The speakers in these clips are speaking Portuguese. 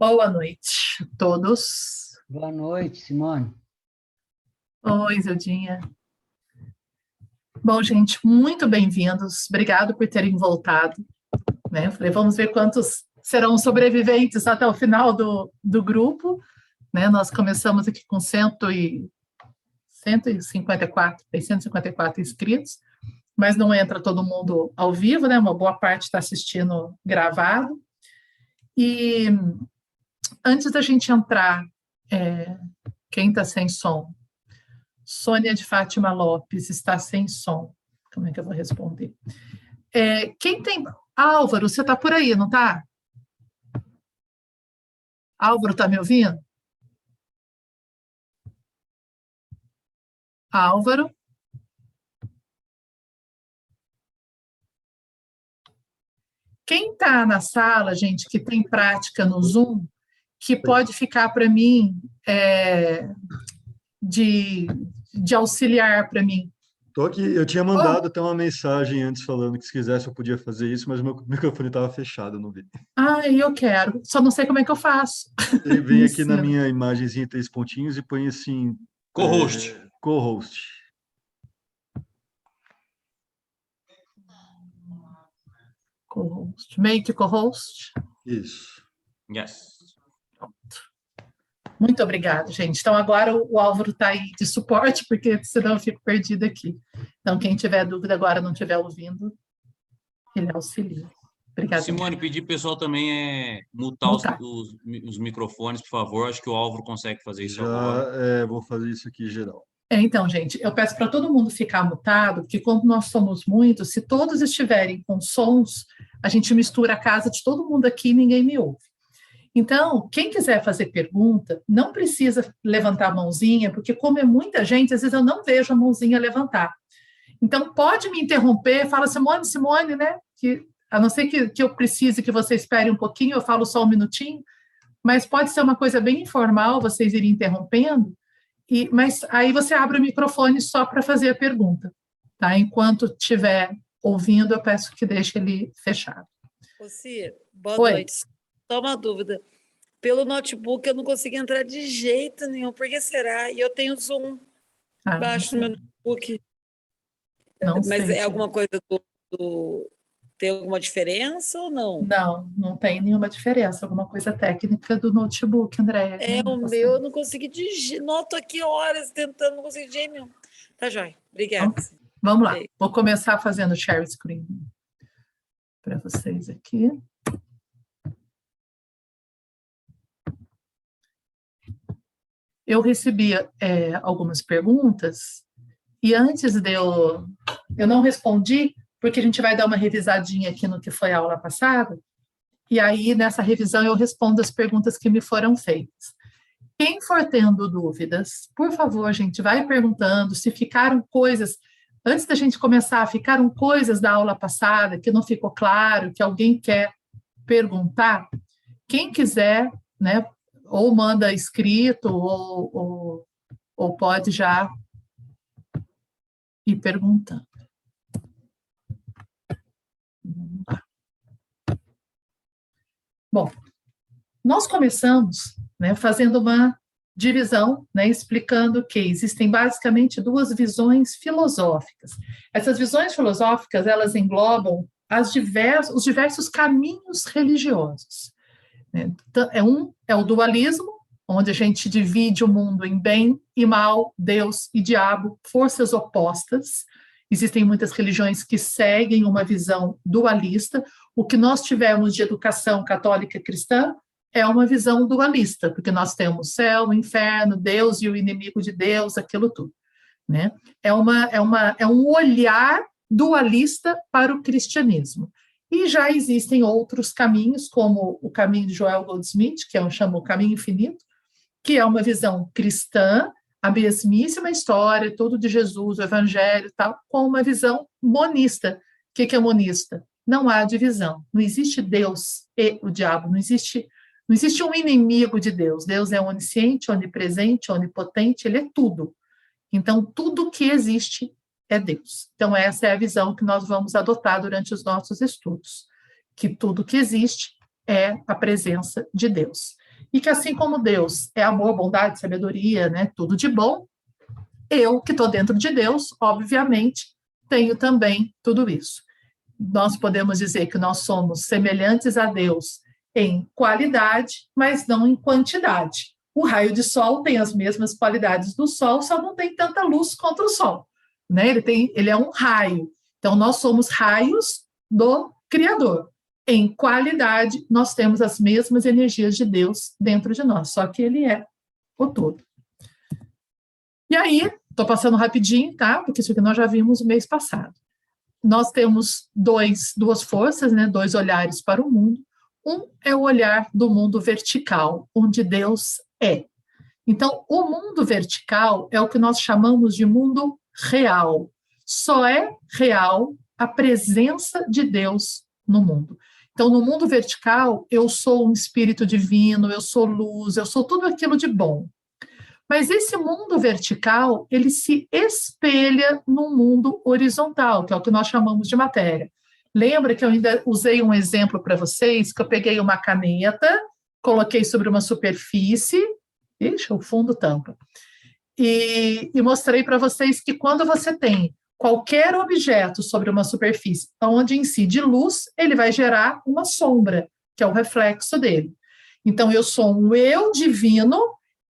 Boa noite a todos. Boa noite, Simone. Oi, Zildinha. Bom, gente, muito bem-vindos. Obrigado por terem voltado. Né? Falei, vamos ver quantos serão sobreviventes até o final do, do grupo. Né? Nós começamos aqui com cento e, 154, 154 inscritos, mas não entra todo mundo ao vivo, né? Uma boa parte está assistindo gravado. E antes da gente entrar, é, quem está sem som? Sônia de Fátima Lopes está sem som. Como é que eu vou responder? É, quem tem. Álvaro, você está por aí, não está? Álvaro, está me ouvindo? Álvaro? Quem está na sala, gente, que tem prática no Zoom, que pode ficar para mim é, de, de auxiliar para mim. Tô aqui, eu tinha mandado oh. até uma mensagem antes falando que se quisesse eu podia fazer isso, mas meu microfone estava fechado, eu não vi. Ah, eu quero, só não sei como é que eu faço. Ele vem aqui na minha imagenzinha três pontinhos e põe assim... Co-host. É, Co-host. Co-host. Make co-host. Isso. Yes. Muito obrigada, gente. Então, agora o Álvaro está aí de suporte, porque senão eu fico perdida aqui. Então, quem tiver dúvida agora, não estiver ouvindo, ele auxilia. Obrigada. Simone, pedir pessoal também é mutar, mutar. Os, os, os, microfones, por favor. Acho que o Álvaro consegue fazer isso Já, agora. É, vou fazer isso aqui geral. É, então, gente, eu peço para todo mundo ficar mutado, porque como nós somos muitos, se todos estiverem com sons, a gente mistura a casa de todo mundo aqui e ninguém me ouve. Então, quem quiser fazer pergunta, não precisa levantar a mãozinha, porque como é muita gente, às vezes eu não vejo a mãozinha levantar. Então, pode me interromper, fala Simone, Simone, né? Que, a não ser que, que eu precise que você espere um pouquinho, eu falo só um minutinho, mas pode ser uma coisa bem informal, vocês irem interrompendo, e, mas aí você abre o microfone só para fazer a pergunta, tá? Enquanto estiver ouvindo, eu peço que deixe ele fechado. Cia, boa Oi. noite. Só uma dúvida. Pelo notebook eu não consigo entrar de jeito nenhum. Por que será? E eu tenho Zoom ah, embaixo no meu notebook. Não Mas sei. é alguma coisa do, do, Tem alguma diferença ou não? Não, não tem nenhuma diferença. Alguma coisa técnica do notebook, Andréia. É, o meu eu não consegui digitar. Noto aqui horas tentando, não consegui de jeito nenhum. Tá jóia. Obrigada. Então, vamos lá. Vou começar fazendo share screen para vocês aqui. Eu recebia é, algumas perguntas e antes de eu eu não respondi porque a gente vai dar uma revisadinha aqui no que foi a aula passada e aí nessa revisão eu respondo as perguntas que me foram feitas. Quem for tendo dúvidas, por favor, gente, vai perguntando se ficaram coisas antes da gente começar, ficaram coisas da aula passada que não ficou claro, que alguém quer perguntar. Quem quiser, né, ou manda escrito, ou, ou, ou pode já ir perguntando. Bom, nós começamos né, fazendo uma divisão, né, explicando que existem basicamente duas visões filosóficas. Essas visões filosóficas elas englobam as diversos, os diversos caminhos religiosos. Então, é um é o dualismo, onde a gente divide o mundo em bem e mal, Deus e diabo, forças opostas. Existem muitas religiões que seguem uma visão dualista. O que nós tivemos de educação católica cristã é uma visão dualista, porque nós temos céu, o inferno, Deus e o inimigo de Deus, aquilo tudo. Né? É, uma, é, uma, é um olhar dualista para o cristianismo. E já existem outros caminhos, como o caminho de Joel Goldsmith, que é um chama o caminho infinito, que é uma visão cristã, a mesmíssima história, tudo de Jesus, o evangelho tal, com uma visão monista. O que, que é monista? Não há divisão. Não existe Deus e o diabo. Não existe, não existe um inimigo de Deus. Deus é onisciente, onipresente, onipotente, ele é tudo. Então, tudo que existe é Deus. Então, essa é a visão que nós vamos adotar durante os nossos estudos, que tudo que existe é a presença de Deus. E que assim como Deus é amor, bondade, sabedoria, né, tudo de bom, eu que estou dentro de Deus, obviamente, tenho também tudo isso. Nós podemos dizer que nós somos semelhantes a Deus em qualidade, mas não em quantidade. O raio de sol tem as mesmas qualidades do sol, só não tem tanta luz contra o sol. Né? Ele, tem, ele é um raio. Então, nós somos raios do Criador. Em qualidade, nós temos as mesmas energias de Deus dentro de nós, só que ele é o todo. E aí, estou passando rapidinho, tá? Porque isso aqui nós já vimos o mês passado. Nós temos dois, duas forças, né? dois olhares para o mundo. Um é o olhar do mundo vertical, onde Deus é. Então, o mundo vertical é o que nós chamamos de mundo real. Só é real a presença de Deus no mundo. Então, no mundo vertical, eu sou um espírito divino, eu sou luz, eu sou tudo aquilo de bom. Mas esse mundo vertical, ele se espelha no mundo horizontal, que é o que nós chamamos de matéria. Lembra que eu ainda usei um exemplo para vocês, que eu peguei uma caneta, coloquei sobre uma superfície, ixi, o fundo tampa, e, e mostrei para vocês que quando você tem qualquer objeto sobre uma superfície onde incide luz, ele vai gerar uma sombra, que é o reflexo dele. Então, eu sou um eu divino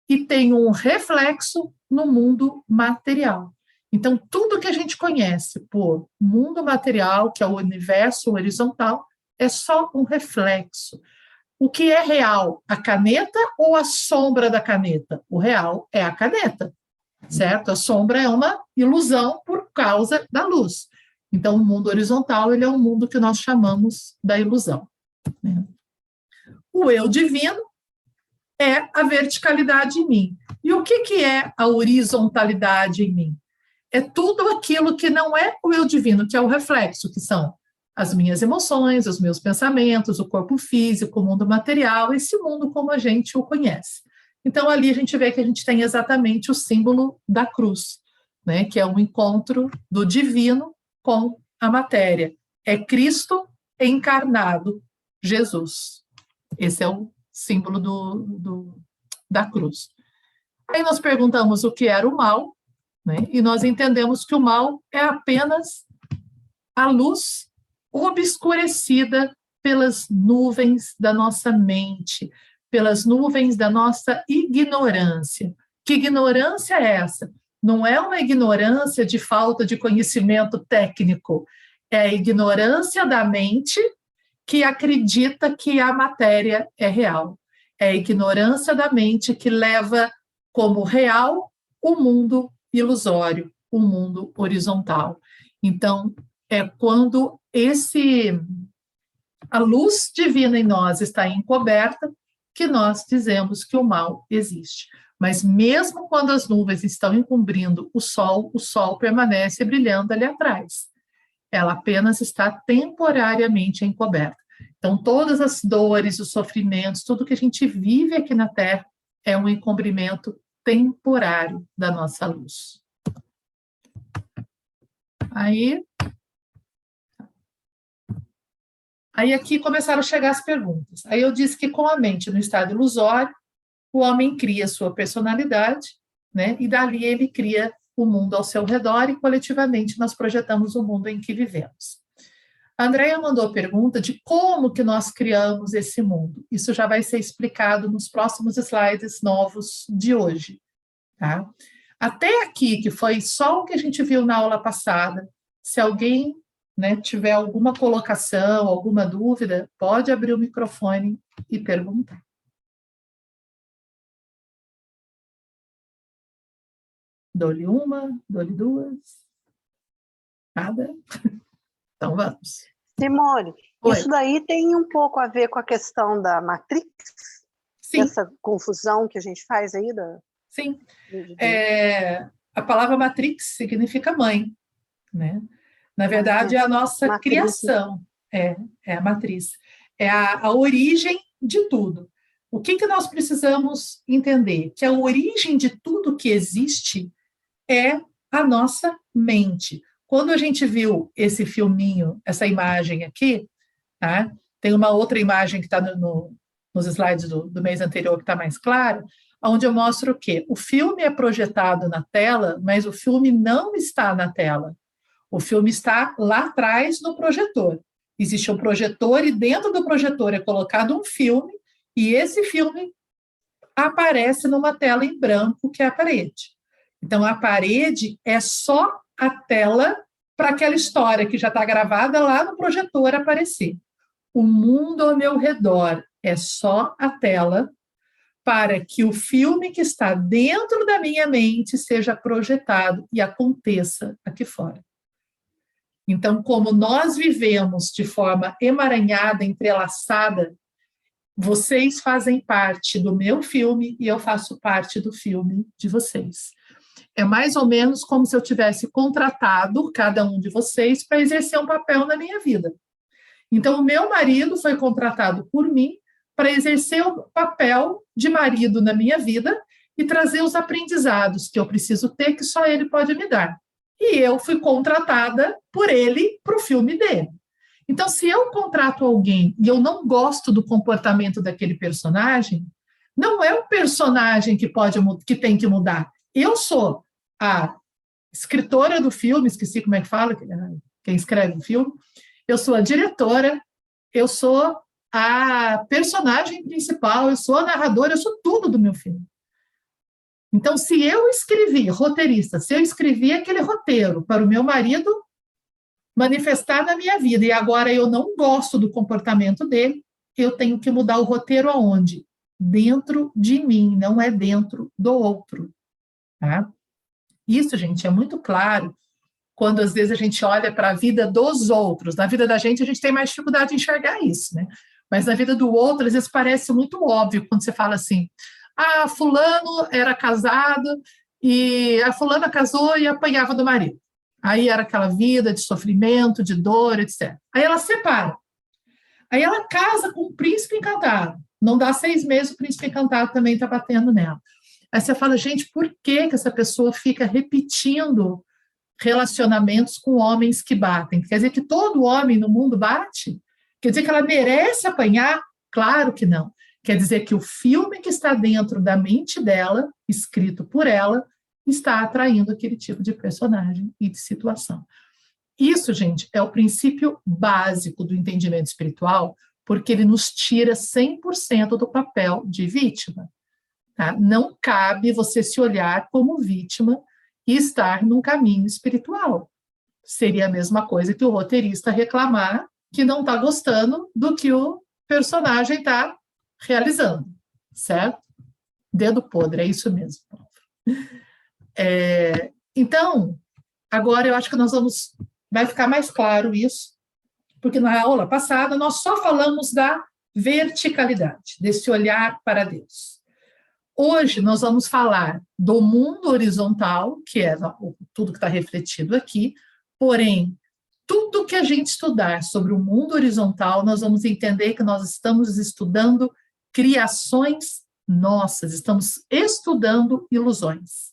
e tenho um reflexo no mundo material. Então, tudo que a gente conhece por mundo material, que é o universo horizontal, é só um reflexo. O que é real? A caneta ou a sombra da caneta? O real é a caneta certo? A sombra é uma ilusão por causa da luz. Então, o mundo horizontal ele é um mundo que nós chamamos da ilusão. Né? O eu divino é a verticalidade em mim. E o que, que é a horizontalidade em mim? É tudo aquilo que não é o eu divino, que é o reflexo, que são as minhas emoções, os meus pensamentos, o corpo físico, o mundo material, esse mundo como a gente o conhece. Então, ali a gente vê que a gente tem exatamente o símbolo da cruz, né, que é um encontro do divino com a matéria. É Cristo encarnado, Jesus. Esse é o símbolo do, do, da cruz. Aí nós perguntamos o que era o mal, né, e nós entendemos que o mal é apenas a luz obscurecida pelas nuvens da nossa mente, pelas nuvens da nossa ignorância. Que ignorância é essa? Não é uma ignorância de falta de conhecimento técnico, é a ignorância da mente que acredita que a matéria é real. É a ignorância da mente que leva como real o mundo ilusório, o mundo horizontal. Então, é quando esse a luz divina em nós está encoberta, que nós dizemos que o mal existe. Mas mesmo quando as nuvens estão encobrindo o sol, o sol permanece brilhando ali atrás. Ela apenas está temporariamente encoberta. Então, todas as dores, os sofrimentos, tudo que a gente vive aqui na Terra é um encobrimento temporário da nossa luz. Aí, Aí aqui começaram a chegar as perguntas. Aí eu disse que com a mente no estado ilusório, o homem cria sua personalidade, né? E dali ele cria o mundo ao seu redor e coletivamente nós projetamos o mundo em que vivemos. A Andrea mandou a pergunta de como que nós criamos esse mundo. Isso já vai ser explicado nos próximos slides novos de hoje, tá? Até aqui, que foi só o que a gente viu na aula passada, se alguém né, tiver alguma colocação, alguma dúvida, pode abrir o microfone e perguntar. Dou-lhe uma, dou-lhe duas. Nada? Então vamos. Simone, Oi. isso daí tem um pouco a ver com a questão da Matrix? Sim. Essa confusão que a gente faz aí? Da... Sim. É, a palavra Matrix significa mãe, né? Na verdade, é a nossa matriz. criação, é, é a matriz, é a, a origem de tudo. O que, que nós precisamos entender? Que a origem de tudo que existe é a nossa mente. Quando a gente viu esse filminho, essa imagem aqui, tá? tem uma outra imagem que está no, no, nos slides do, do mês anterior que está mais claro, onde eu mostro o quê? O filme é projetado na tela, mas o filme não está na tela. O filme está lá atrás no projetor. Existe um projetor e dentro do projetor é colocado um filme e esse filme aparece numa tela em branco que é a parede. Então a parede é só a tela para aquela história que já está gravada lá no projetor aparecer. O mundo ao meu redor é só a tela para que o filme que está dentro da minha mente seja projetado e aconteça aqui fora. Então, como nós vivemos de forma emaranhada, entrelaçada, vocês fazem parte do meu filme e eu faço parte do filme de vocês. É mais ou menos como se eu tivesse contratado cada um de vocês para exercer um papel na minha vida. Então, o meu marido foi contratado por mim para exercer o papel de marido na minha vida e trazer os aprendizados que eu preciso ter, que só ele pode me dar. E eu fui contratada por ele para o filme dele. Então, se eu contrato alguém e eu não gosto do comportamento daquele personagem, não é o personagem que pode que tem que mudar. Eu sou a escritora do filme, esqueci como é que fala, quem escreve o filme. Eu sou a diretora, eu sou a personagem principal, eu sou a narradora, eu sou tudo do meu filme. Então, se eu escrevi, roteirista, se eu escrevi aquele roteiro para o meu marido manifestar na minha vida e agora eu não gosto do comportamento dele, eu tenho que mudar o roteiro aonde? Dentro de mim, não é dentro do outro. Tá? Isso, gente, é muito claro quando às vezes a gente olha para a vida dos outros. Na vida da gente, a gente tem mais dificuldade de enxergar isso, né? Mas na vida do outro, às vezes parece muito óbvio quando você fala assim: ah, fulano era casado e a fulana casou e apanhava do marido. Aí era aquela vida de sofrimento, de dor, etc. Aí ela separa. Aí ela casa com o príncipe encantado. Não dá seis meses, o príncipe encantado também está batendo nela. Aí você fala, gente, por que, que essa pessoa fica repetindo relacionamentos com homens que batem? Quer dizer que todo homem no mundo bate? Quer dizer que ela merece apanhar? Claro que não. Quer dizer que o filme que está dentro da mente dela, escrito por ela, está atraindo aquele tipo de personagem e de situação. Isso, gente, é o princípio básico do entendimento espiritual, porque ele nos tira 100% do papel de vítima. Tá? Não cabe você se olhar como vítima e estar num caminho espiritual. Seria a mesma coisa que o roteirista reclamar que não está gostando do que o personagem está realizando, certo? Dedo podre, é isso mesmo. É, então, agora eu acho que nós vamos, vai ficar mais claro isso, porque na aula passada nós só falamos da verticalidade, desse olhar para Deus. Hoje nós vamos falar do mundo horizontal, que é tudo que está refletido aqui, porém tudo que a gente estudar sobre o mundo horizontal, nós vamos entender que nós estamos estudando criações nossas, estamos estudando ilusões.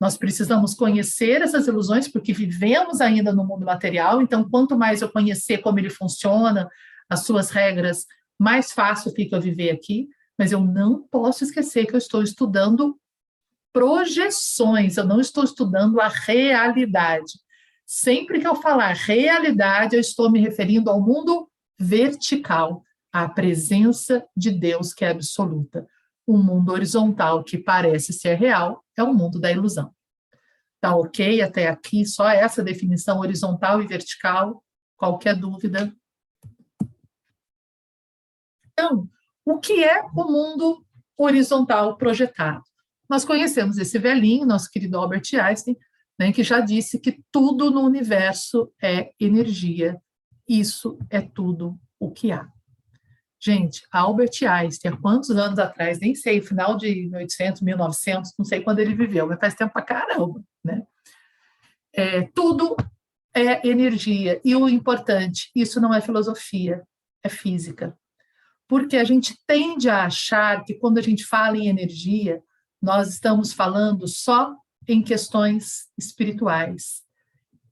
Nós precisamos conhecer essas ilusões, porque vivemos ainda no mundo material, então, quanto mais eu conhecer como ele funciona, as suas regras, mais fácil fica eu viver aqui. Mas eu não posso esquecer que eu estou estudando projeções, eu não estou estudando a realidade. Sempre que eu falar realidade, eu estou me referindo ao mundo vertical, à presença de Deus que é absoluta. O mundo horizontal, que parece ser real, é o mundo da ilusão. Tá ok até aqui? Só essa definição horizontal e vertical? Qualquer dúvida? Então, o que é o mundo horizontal projetado? Nós conhecemos esse velhinho, nosso querido Albert Einstein, né, que já disse que tudo no universo é energia. Isso é tudo o que há. Gente, Albert Einstein, quantos anos atrás, nem sei, final de 1800, 1900, não sei quando ele viveu, mas faz tempo pra caramba, né? É, tudo é energia. E o importante, isso não é filosofia, é física. Porque a gente tende a achar que quando a gente fala em energia, nós estamos falando só em questões espirituais.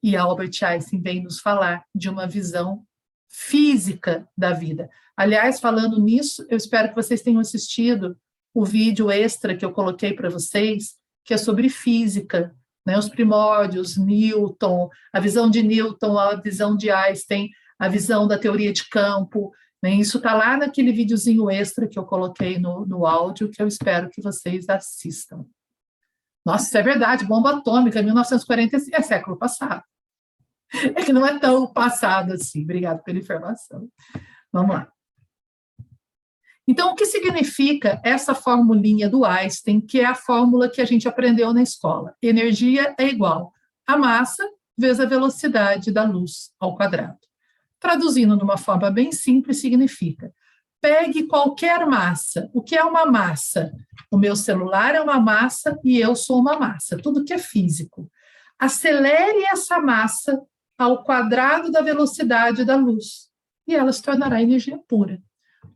E Albert Einstein vem nos falar de uma visão física da vida. Aliás, falando nisso, eu espero que vocês tenham assistido o vídeo extra que eu coloquei para vocês, que é sobre física, né? Os primórdios, Newton, a visão de Newton, a visão de Einstein, a visão da teoria de campo. Né? Isso está lá naquele videozinho extra que eu coloquei no, no áudio, que eu espero que vocês assistam. Nossa, isso é verdade, bomba atômica, 1945, é século passado. É que não é tão passado assim. Obrigado pela informação. Vamos lá. Então, o que significa essa formulinha do Einstein, que é a fórmula que a gente aprendeu na escola? Energia é igual a massa vezes a velocidade da luz ao quadrado. Traduzindo de uma forma bem simples, significa: pegue qualquer massa. O que é uma massa? O meu celular é uma massa e eu sou uma massa, tudo que é físico. Acelere essa massa ao quadrado da velocidade da luz e ela se tornará energia pura.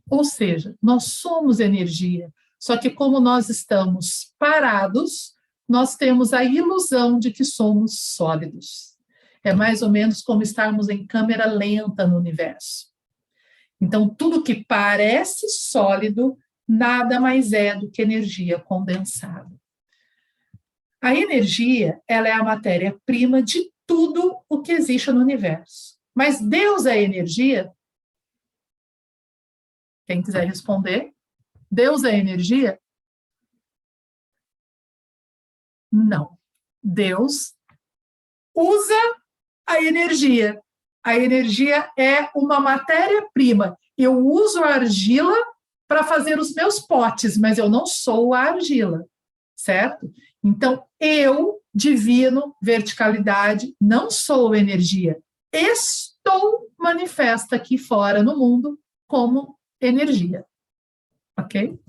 Ou seja, nós somos energia, só que como nós estamos parados, nós temos a ilusão de que somos sólidos. É mais ou menos como estarmos em câmera lenta no universo. Então, tudo que parece sólido nada mais é do que energia condensada. A energia, ela é a matéria-prima de tudo o que existe no universo. Mas Deus é energia? Quem quiser responder. Deus é energia? Não. Deus usa a energia. A energia é uma matéria-prima. Eu uso a argila para fazer os meus potes, mas eu não sou a argila, certo? Então, eu, divino, verticalidade, não sou energia. Estou manifesta aqui fora no mundo como energia. Ok?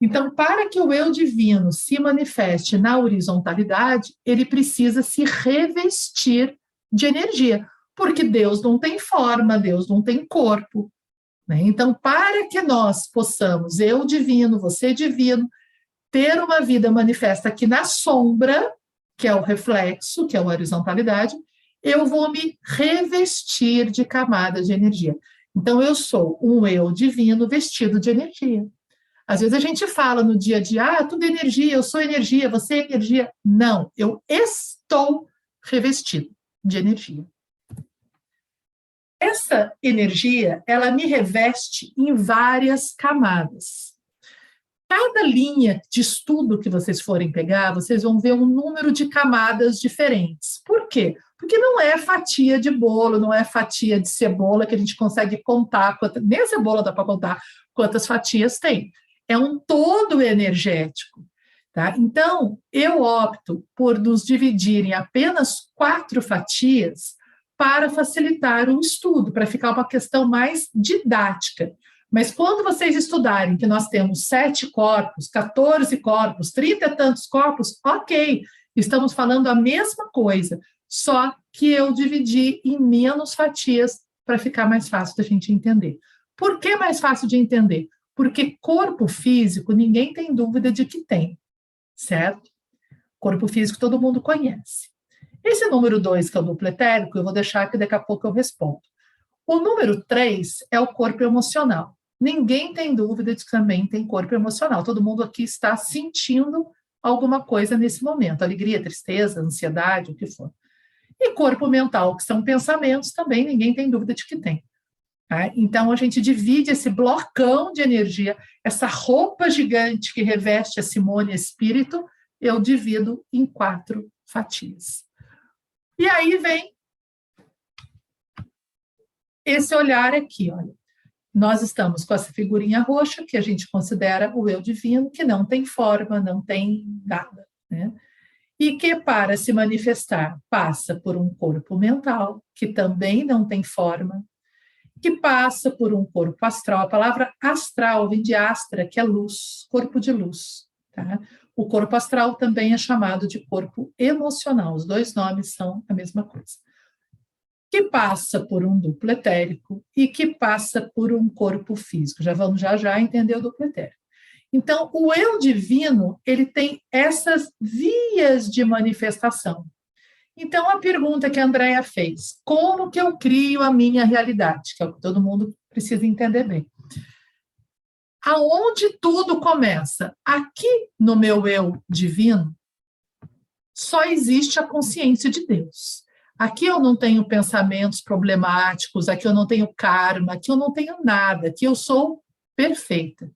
Então, para que o eu divino se manifeste na horizontalidade, ele precisa se revestir de energia, porque Deus não tem forma, Deus não tem corpo. Né? Então, para que nós possamos, eu divino, você divino, ter uma vida manifesta aqui na sombra, que é o reflexo, que é a horizontalidade, eu vou me revestir de camadas de energia. Então, eu sou um eu divino vestido de energia. Às vezes a gente fala no dia a dia, ah, tudo é energia, eu sou energia, você é energia. Não, eu estou revestido de energia. Essa energia, ela me reveste em várias camadas. Cada linha de estudo que vocês forem pegar, vocês vão ver um número de camadas diferentes. Por quê? Porque não é fatia de bolo, não é fatia de cebola que a gente consegue contar, quanta, nem a cebola dá para contar quantas fatias tem. É um todo energético. Tá? Então, eu opto por nos dividir em apenas quatro fatias para facilitar o estudo, para ficar uma questão mais didática. Mas quando vocês estudarem que nós temos sete corpos, 14 corpos, 30 e tantos corpos, ok, estamos falando a mesma coisa, só que eu dividi em menos fatias para ficar mais fácil da gente entender. Por que mais fácil de entender? Porque corpo físico, ninguém tem dúvida de que tem, certo? Corpo físico todo mundo conhece. Esse número 2, que é o duplo etérico, eu vou deixar que daqui a pouco eu respondo. O número 3 é o corpo emocional. Ninguém tem dúvida de que também tem corpo emocional. Todo mundo aqui está sentindo alguma coisa nesse momento, alegria, tristeza, ansiedade, o que for. E corpo mental, que são pensamentos, também ninguém tem dúvida de que tem. Tá? Então, a gente divide esse blocão de energia, essa roupa gigante que reveste a Simone Espírito, eu divido em quatro fatias. E aí vem esse olhar aqui, olha. Nós estamos com essa figurinha roxa, que a gente considera o eu divino, que não tem forma, não tem nada. Né? E que, para se manifestar, passa por um corpo mental, que também não tem forma, que passa por um corpo astral. A palavra astral vem de astra, que é luz, corpo de luz. Tá? O corpo astral também é chamado de corpo emocional, os dois nomes são a mesma coisa. Que passa por um duplo etérico e que passa por um corpo físico. Já vamos já já entender o duplo etérico. Então, o eu divino, ele tem essas vias de manifestação. Então, a pergunta que a Andrea fez, como que eu crio a minha realidade? Que é o que todo mundo precisa entender bem. Aonde tudo começa? Aqui no meu eu divino, só existe a consciência de Deus. Aqui eu não tenho pensamentos problemáticos, aqui eu não tenho karma, aqui eu não tenho nada, aqui eu sou perfeita.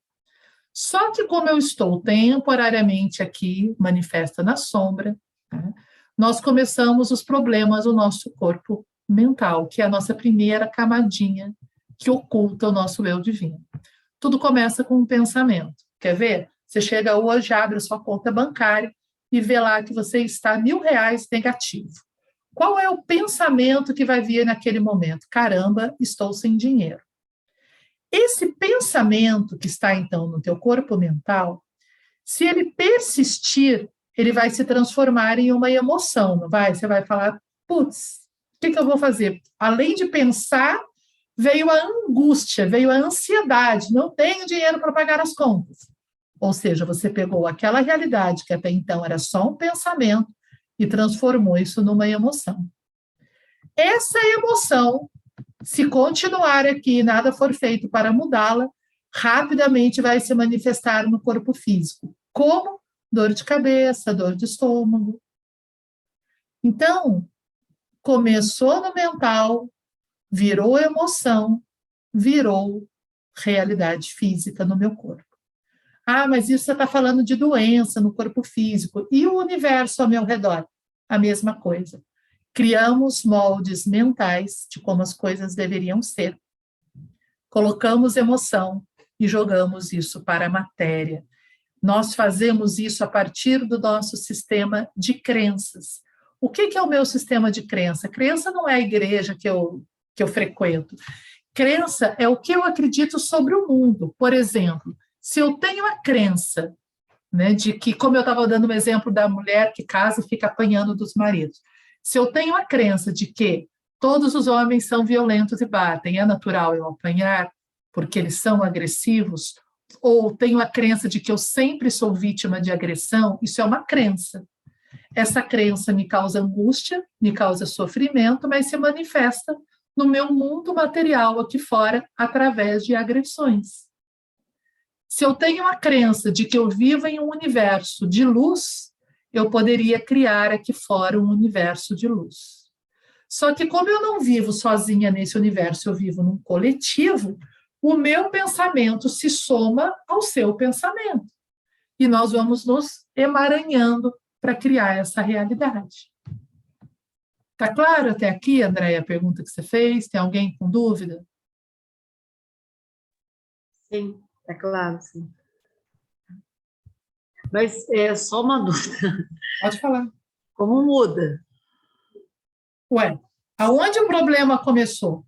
Só que, como eu estou temporariamente aqui, manifesta na sombra, né, nós começamos os problemas do nosso corpo mental, que é a nossa primeira camadinha que oculta o nosso eu divino. Tudo começa com um pensamento. Quer ver? Você chega hoje, abre sua conta bancária e vê lá que você está mil reais negativo. Qual é o pensamento que vai vir naquele momento? Caramba, estou sem dinheiro. Esse pensamento que está então no teu corpo mental, se ele persistir, ele vai se transformar em uma emoção, não vai? Você vai falar, putz, o que, que eu vou fazer? Além de pensar, veio a angústia, veio a ansiedade, não tenho dinheiro para pagar as contas. Ou seja, você pegou aquela realidade que até então era só um pensamento e transformou isso numa emoção. Essa emoção se continuar aqui e nada for feito para mudá-la, rapidamente vai se manifestar no corpo físico, como dor de cabeça, dor de estômago. Então, começou no mental, virou emoção, virou realidade física no meu corpo. Ah, mas isso você está falando de doença no corpo físico. E o universo ao meu redor? A mesma coisa criamos moldes mentais de como as coisas deveriam ser. Colocamos emoção e jogamos isso para a matéria. Nós fazemos isso a partir do nosso sistema de crenças. O que, é o meu sistema de crença? Crença não é a igreja que eu, que eu frequento. Crença é o que eu acredito sobre o mundo. Por exemplo, se eu tenho a crença né, de que, como eu estava dando um exemplo da mulher que casa e fica apanhando dos maridos, se eu tenho a crença de que todos os homens são violentos e batem, é natural eu apanhar porque eles são agressivos, ou tenho a crença de que eu sempre sou vítima de agressão, isso é uma crença. Essa crença me causa angústia, me causa sofrimento, mas se manifesta no meu mundo material aqui fora através de agressões. Se eu tenho a crença de que eu vivo em um universo de luz, eu poderia criar aqui fora um universo de luz. Só que, como eu não vivo sozinha nesse universo, eu vivo num coletivo, o meu pensamento se soma ao seu pensamento. E nós vamos nos emaranhando para criar essa realidade. Tá claro até aqui, Andréia, a pergunta que você fez? Tem alguém com dúvida? Sim, é claro, sim. Mas é só uma dúvida. Pode falar. Como muda? Ué, aonde o problema começou?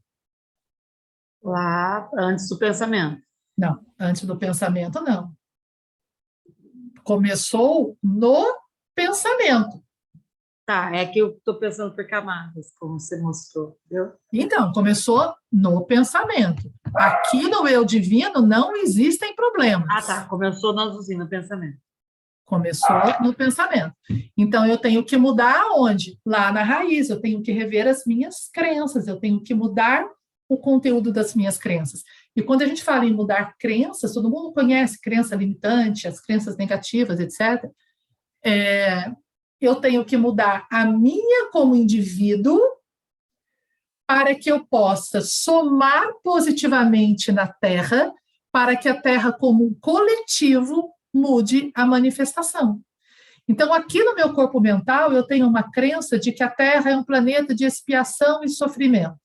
Lá, antes do pensamento. Não, antes do pensamento, não. Começou no pensamento. Tá, é que eu estou pensando por camadas, como você mostrou, viu? Então, começou no pensamento. Aqui no eu divino não existem problemas. Ah, tá. Começou na usina, no pensamento. Começou no pensamento. Então, eu tenho que mudar onde? Lá na raiz. Eu tenho que rever as minhas crenças, eu tenho que mudar o conteúdo das minhas crenças. E quando a gente fala em mudar crenças, todo mundo conhece crença limitante, as crenças negativas, etc. É, eu tenho que mudar a minha como indivíduo para que eu possa somar positivamente na Terra, para que a Terra, como um coletivo, mude a manifestação. Então, aqui no meu corpo mental, eu tenho uma crença de que a Terra é um planeta de expiação e sofrimento.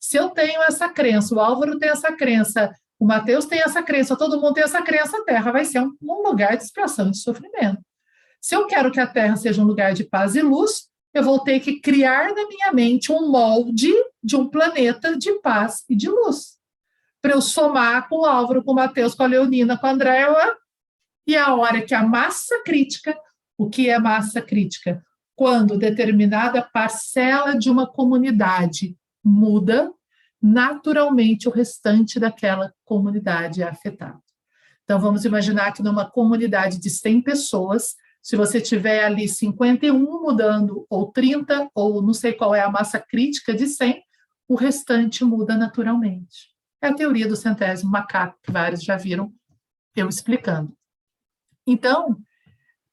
Se eu tenho essa crença, o Álvaro tem essa crença, o Mateus tem essa crença, todo mundo tem essa crença, a Terra vai ser um, um lugar de expiação e de sofrimento. Se eu quero que a Terra seja um lugar de paz e luz, eu vou ter que criar na minha mente um molde de um planeta de paz e de luz. Para eu somar com o Álvaro, com o Mateus, com a Leonina, com a Andréa, e a hora que a massa crítica, o que é massa crítica? Quando determinada parcela de uma comunidade muda, naturalmente o restante daquela comunidade é afetado. Então, vamos imaginar que numa comunidade de 100 pessoas, Se você tiver ali 51 mudando, ou 30, ou não sei qual é a massa crítica de 100, o restante muda naturalmente. É a teoria do centésimo macaco, que vários já viram eu explicando. Então.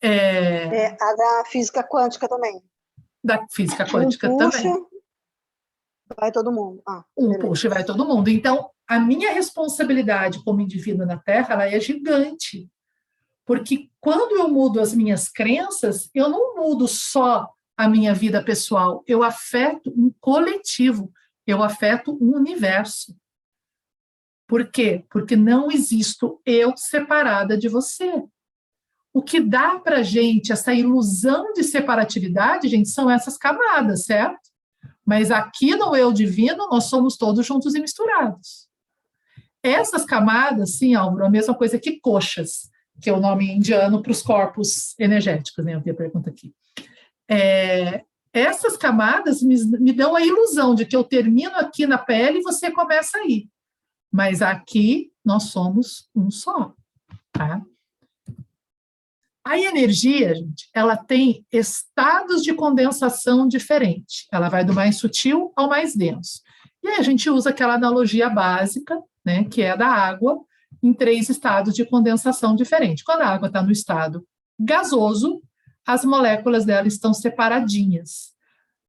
É, é a da física quântica também. Da física quântica um puxa, também. Vai todo mundo. Ah, um beleza. puxa e vai todo mundo. Então, a minha responsabilidade como indivíduo na Terra ela é gigante. Porque quando eu mudo as minhas crenças, eu não mudo só a minha vida pessoal, eu afeto um coletivo, eu afeto um universo. Por quê? Porque não existo eu separada de você. O que dá para gente essa ilusão de separatividade, gente, são essas camadas, certo? Mas aqui no eu divino, nós somos todos juntos e misturados. Essas camadas, sim, Álvaro, a mesma coisa que coxas, que é o nome indiano para os corpos energéticos, né? Eu vi a pergunta aqui. É, essas camadas me, me dão a ilusão de que eu termino aqui na pele e você começa aí. Mas aqui nós somos um só, tá? A energia, gente, ela tem estados de condensação diferentes. Ela vai do mais sutil ao mais denso. E aí a gente usa aquela analogia básica, né, que é da água, em três estados de condensação diferentes. Quando a água está no estado gasoso, as moléculas dela estão separadinhas.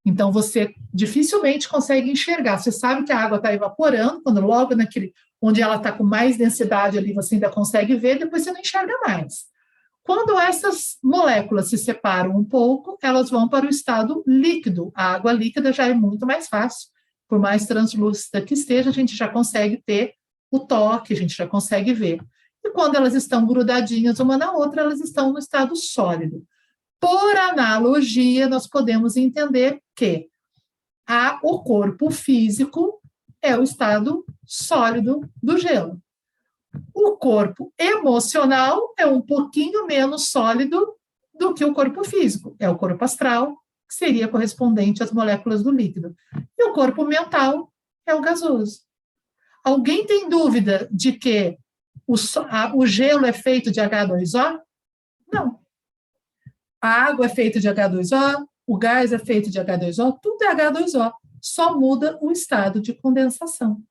Então, você dificilmente consegue enxergar. Você sabe que a água está evaporando, quando logo naquele onde ela está com mais densidade ali, você ainda consegue ver, depois você não enxerga mais. Quando essas moléculas se separam um pouco, elas vão para o estado líquido. A água líquida já é muito mais fácil. Por mais translúcida que esteja, a gente já consegue ter o toque, a gente já consegue ver. E quando elas estão grudadinhas uma na outra, elas estão no estado sólido. Por analogia, nós podemos entender que a, o corpo físico é o estado sólido do gelo. O corpo emocional é um pouquinho menos sólido do que o corpo físico, é o corpo astral, que seria correspondente às moléculas do líquido. E o corpo mental é o gasoso. Alguém tem dúvida de que o, a, o gelo é feito de H2O? Não. A água é feita de H2O, o gás é feito de H2O, tudo é H2O, só muda o estado de condensação.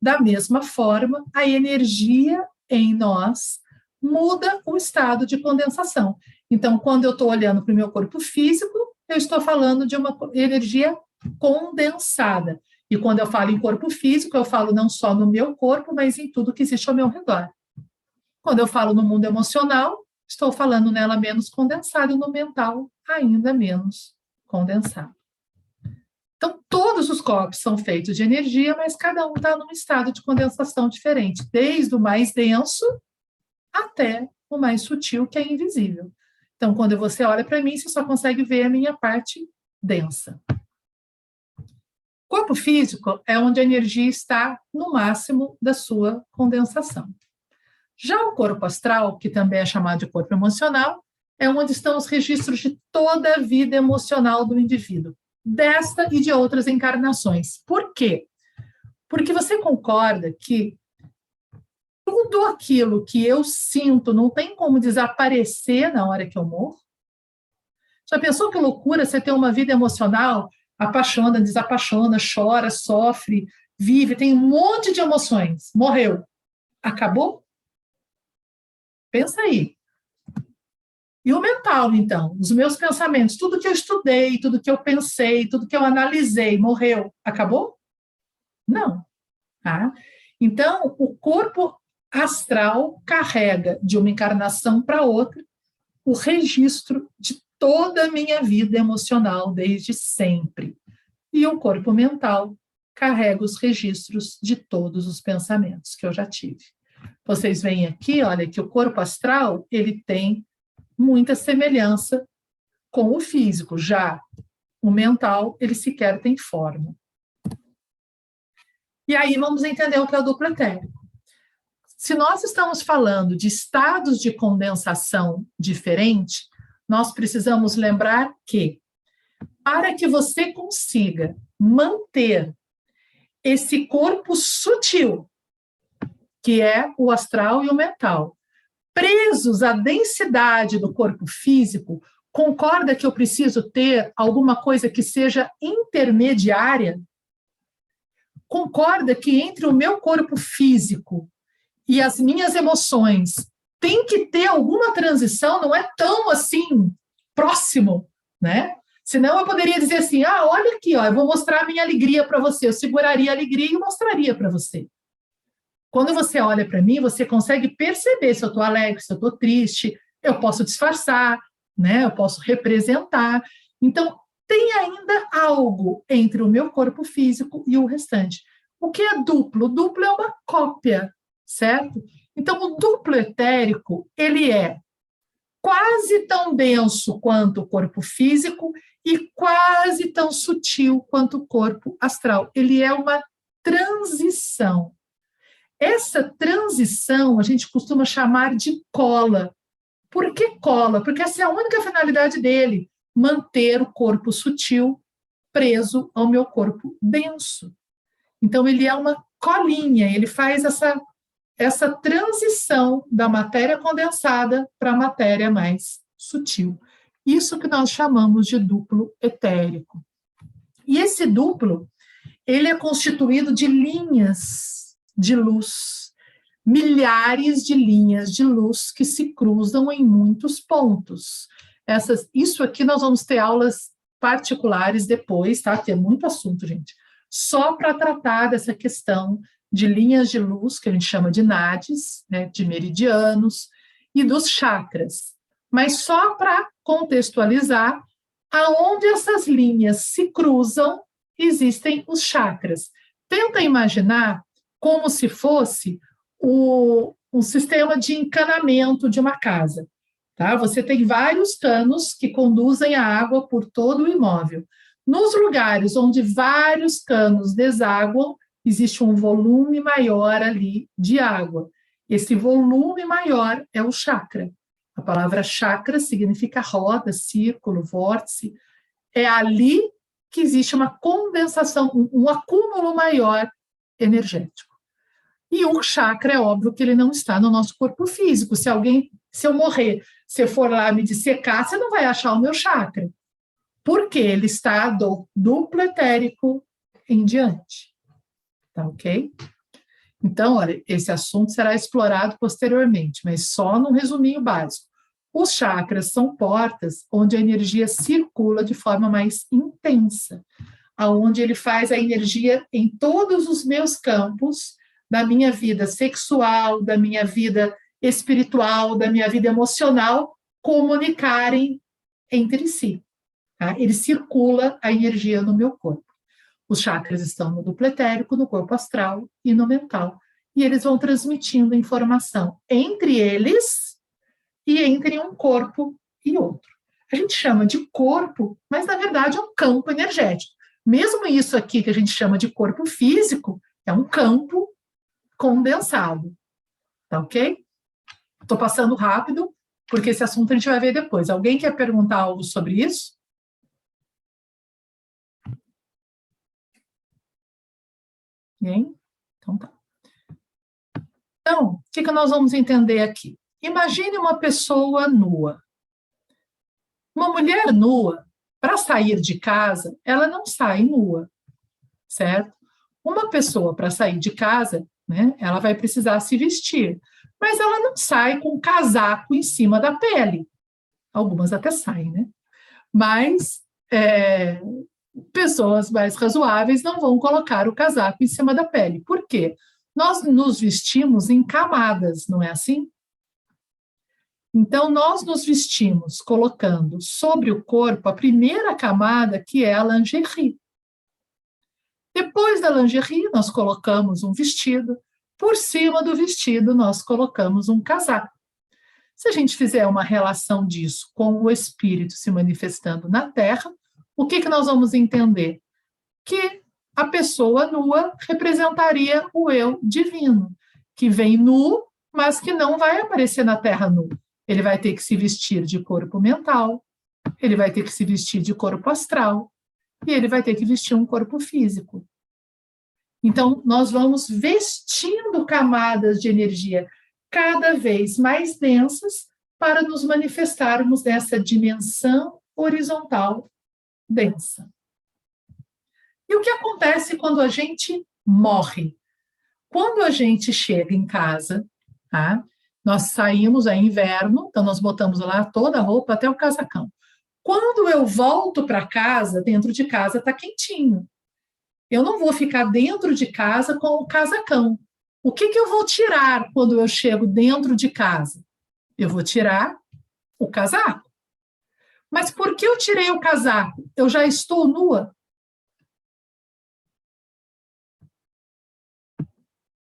Da mesma forma, a energia em nós muda o estado de condensação. Então, quando eu estou olhando para o meu corpo físico, eu estou falando de uma energia condensada. E quando eu falo em corpo físico, eu falo não só no meu corpo, mas em tudo que existe ao meu redor. Quando eu falo no mundo emocional, estou falando nela menos condensada e no mental ainda menos condensado. Então, todos os corpos são feitos de energia, mas cada um está num estado de condensação diferente, desde o mais denso até o mais sutil, que é invisível. Então, quando você olha para mim, você só consegue ver a minha parte densa. Corpo físico é onde a energia está no máximo da sua condensação. Já o corpo astral, que também é chamado de corpo emocional, é onde estão os registros de toda a vida emocional do indivíduo, desta e de outras encarnações. Por quê? Porque você concorda que tudo aquilo que eu sinto não tem como desaparecer na hora que eu morro? Já pensou que loucura você ter uma vida emocional, apaixona, desapaixona, chora, sofre, vive, tem um monte de emoções, morreu, acabou? Pensa aí. E o mental, então, os meus pensamentos, tudo que eu estudei, tudo que eu pensei, tudo que eu analisei, morreu, acabou? Não. Tá? Então, o corpo astral carrega de uma encarnação para outra o registro de toda a minha vida emocional desde sempre. E o corpo mental carrega os registros de todos os pensamentos que eu já tive. Vocês veem aqui, olha, que o corpo astral, ele tem muita semelhança com o físico, já o mental, ele sequer tem forma. E aí vamos entender o que é o duplo etérico. Se nós estamos falando de estados de condensação diferente, nós precisamos lembrar que para que você consiga manter esse corpo sutil, que é o astral e o mental, presos à densidade do corpo físico, concorda que eu preciso ter alguma coisa que seja intermediária? Concorda que entre o meu corpo físico e as minhas emoções tem que ter alguma transição, não é tão assim próximo, né? Senão eu poderia dizer assim: ah, olha aqui, ó, eu vou mostrar a minha alegria para você. Eu seguraria a alegria e mostraria para você. Quando você olha para mim, você consegue perceber se eu estou alegre, se eu estou triste. Eu posso disfarçar, né? Eu posso representar. Então, tem ainda algo entre o meu corpo físico e o restante. O que é duplo? Duplo é uma cópia, certo? Então, o duplo etérico, ele é quase tão denso quanto o corpo físico e quase tão sutil quanto o corpo astral. Ele é uma transição. Essa transição a gente costuma chamar de cola. Por que cola? Porque essa é a única finalidade dele, manter o corpo sutil preso ao meu corpo denso. Então ele é uma colinha, ele faz essa essa transição da matéria condensada para a matéria mais sutil. Isso que nós chamamos de duplo etérico. E esse duplo, ele é constituído de linhas de luz, milhares de linhas de luz que se cruzam em muitos pontos. Essas, isso aqui nós vamos ter aulas particulares depois, tá? Tem muito assunto, gente. Só para tratar dessa questão de linhas de luz, que a gente chama de nadis, né, de meridianos, e dos chakras. Mas só para contextualizar, aonde essas linhas se cruzam, existem os chakras. Tenta imaginar como se fosse o, um sistema de encanamento de uma casa. Tá? Você tem vários canos que conduzem a água por todo o imóvel. Nos lugares onde vários canos desaguam, existe um volume maior ali de água. Esse volume maior é o chakra. A palavra chakra significa roda, círculo, vórtice. É ali que existe uma condensação, um, um acúmulo maior energético. E o chakra é óbvio que ele não está no nosso corpo físico. Se alguém, se eu morrer, se for lá me dissecar, você não vai achar o meu chakra. Porque ele está do duplo etérico em diante. Tá ok? Então, olha, esse assunto será explorado posteriormente, mas só num resuminho básico. Os chakras são portas onde a energia circula de forma mais intensa, aonde ele faz a energia em todos os meus campos da minha vida sexual, da minha vida espiritual, da minha vida emocional comunicarem entre si. Tá? Ele circula a energia no meu corpo. Os chakras estão no duplo etérico, no corpo astral e no mental. E eles vão transmitindo informação entre eles e entre um corpo e outro. A gente chama de corpo, mas na verdade é um campo energético. Mesmo isso aqui que a gente chama de corpo físico, é um campo condensado. Tá ok? Estou passando rápido, porque esse assunto a gente vai ver depois. Alguém quer perguntar algo sobre isso? Ninguém? Então tá. Então, o que, que nós vamos entender aqui? Imagine uma pessoa nua. Uma mulher nua, para sair de casa, ela não sai nua, certo? Uma pessoa, para sair de casa, né, ela vai precisar se vestir, mas ela não sai com casaco em cima da pele. Algumas até saem, né? Mas é, pessoas mais razoáveis não vão colocar o casaco em cima da pele. Por quê? Nós nos vestimos em camadas, não é assim? Então, nós nos vestimos colocando sobre o corpo a primeira camada, que é a lingerie. Depois da lingerie, nós colocamos um vestido. Por cima do vestido, nós colocamos um casaco. Se a gente fizer uma relação disso com o espírito se manifestando na Terra, o que, que nós vamos entender? Que a pessoa nua representaria o eu divino, que vem nu, mas que não vai aparecer na terra nu. Ele vai ter que se vestir de corpo mental, ele vai ter que se vestir de corpo astral, e ele vai ter que vestir um corpo físico. Então, nós vamos vestindo camadas de energia. cada vez mais densas para nos manifestarmos nessa dimensão horizontal densa. E o que acontece quando a gente morre? Quando a gente chega em casa, tá? nós saímos, é inverno, então nós botamos lá toda a roupa, até o casacão. Quando eu volto para casa, dentro de casa está quentinho. Eu não vou ficar dentro de casa com o casacão. O que, que eu vou tirar quando eu chego dentro de casa? Eu vou tirar o casaco. Mas por que eu tirei o casaco? Eu já estou nua?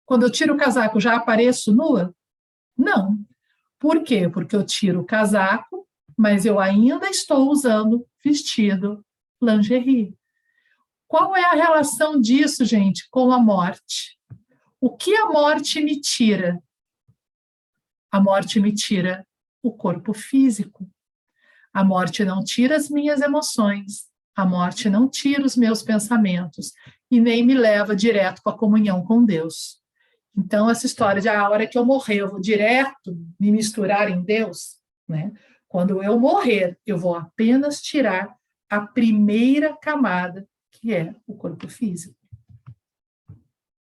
Quando eu tiro o casaco, já apareço nua? Não. Por quê? Porque eu tiro o casaco, mas eu ainda estou usando vestido, lingerie. Qual é a relação disso, gente, com a morte? O que a morte me tira? A morte me tira o corpo físico. A morte não tira as minhas emoções. A morte não tira os meus pensamentos e nem me leva direto para a comunhão com Deus. Então, essa história de ah, a hora que eu morrer, eu vou direto me misturar em Deus, né? Quando eu morrer, eu vou apenas tirar a primeira camada, que é o corpo físico.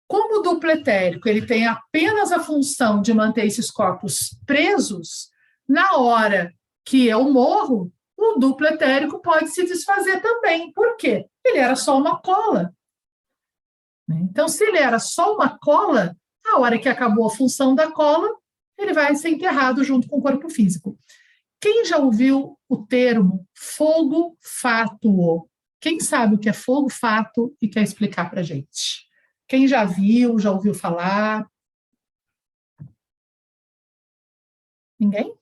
Como o duplo etérico ele tem apenas a função de manter esses corpos presos, na hora que eu morro, o duplo etérico pode se desfazer também. Por quê? Ele era só uma cola. Então, se ele era só uma cola, a hora que acabou a função da cola, ele vai ser enterrado junto com o corpo físico. Quem já ouviu o termo fogo fátuo? Quem sabe o que é fogo fato e quer explicar para a gente? Quem já viu, já ouviu falar? Ninguém?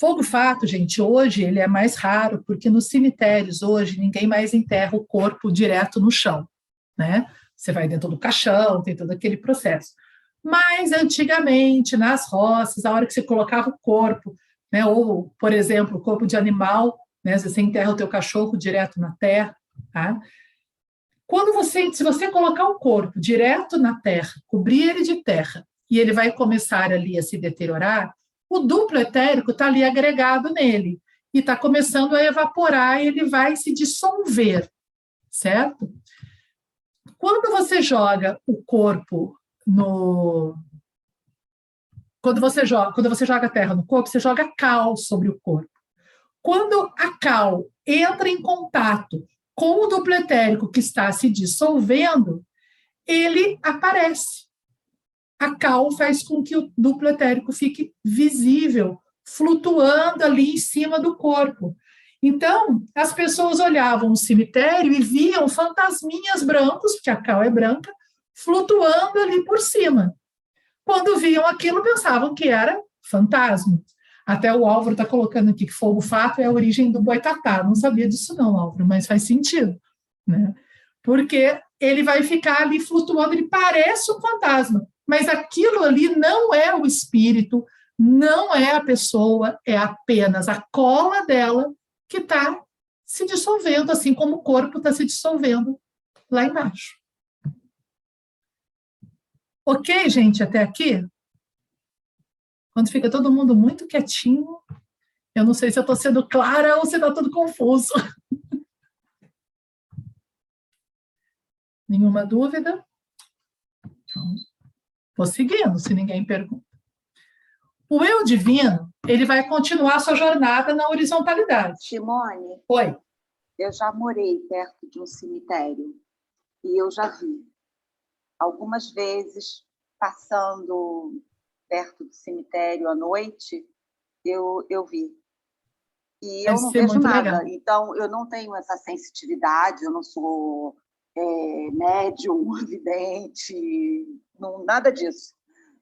Fogo fato, gente, hoje ele é mais raro, porque nos cemitérios hoje ninguém mais enterra o corpo direto no chão, né? Você vai dentro do caixão, tem todo aquele processo. Mas antigamente, nas roças, a hora que você colocava o corpo, né, ou, por exemplo, o corpo de animal, né, você enterra o teu cachorro direto na terra, tá? Quando você, se você colocar o corpo direto na terra, cobrir ele de terra, e ele vai começar ali a se deteriorar, o duplo etérico está ali agregado nele e está começando a evaporar e ele vai se dissolver, certo? Quando você joga o corpo no quando você joga, quando você joga terra no corpo, você joga cal sobre o corpo. Quando a cal entra em contato com o duplo etérico que está se dissolvendo, ele aparece. A cal faz com que o duplo etérico fique visível, flutuando ali em cima do corpo. Então, as pessoas olhavam o cemitério e viam fantasminhas brancos, porque a cal é branca, flutuando ali por cima. Quando viam aquilo, pensavam que era fantasma. Até o Álvaro está colocando aqui que fogo fato é a origem do boitatá. Não sabia disso não, Álvaro, mas faz sentido. Né? Porque ele vai ficar ali flutuando, ele parece um fantasma, mas aquilo ali não é o espírito, não é a pessoa, é apenas a cola dela que está se dissolvendo, assim como o corpo está se dissolvendo lá embaixo. Ok, gente, até aqui? Quando fica todo mundo muito quietinho, eu não sei se eu estou sendo clara ou se está tudo confuso. Nenhuma dúvida? Então, vou seguindo, se ninguém pergunta. O eu divino, ele vai continuar sua jornada na horizontalidade. Simone. Oi. Eu já morei perto de um cemitério e eu já vi algumas vezes passando perto do cemitério à noite, eu, eu vi. E eu não vejo nada. Legal. Então, eu não tenho essa sensitividade, eu não sou é, médium, vidente, não, nada disso.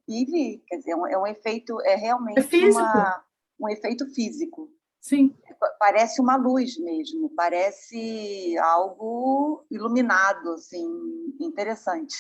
E vi, quer dizer, é um, é um efeito, é realmente é uma, um efeito físico. Sim. Parece uma luz mesmo, parece algo iluminado, assim, interessante.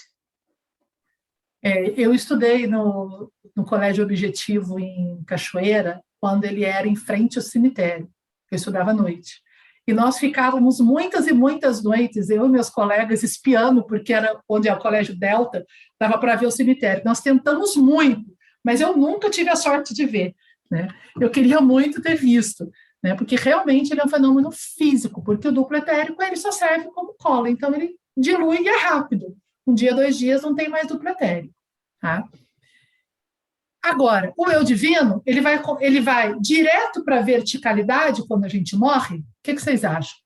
É, eu estudei no, no Colégio Objetivo em Cachoeira, quando ele era em frente ao cemitério. Eu estudava à noite. E nós ficávamos muitas e muitas noites, eu e meus colegas, espiando, porque era onde é o Colégio Delta, dava para ver o cemitério. Nós tentamos muito, mas eu nunca tive a sorte de ver. Né? Eu queria muito ter visto, né? porque realmente ele é um fenômeno físico, porque o duplo etérico ele só serve como cola, então ele dilui e é rápido. Um dia, dois dias, não tem mais duplo etérico. Tá? Agora, o eu divino, ele vai, ele vai direto para a verticalidade quando a gente morre? O que, que vocês acham?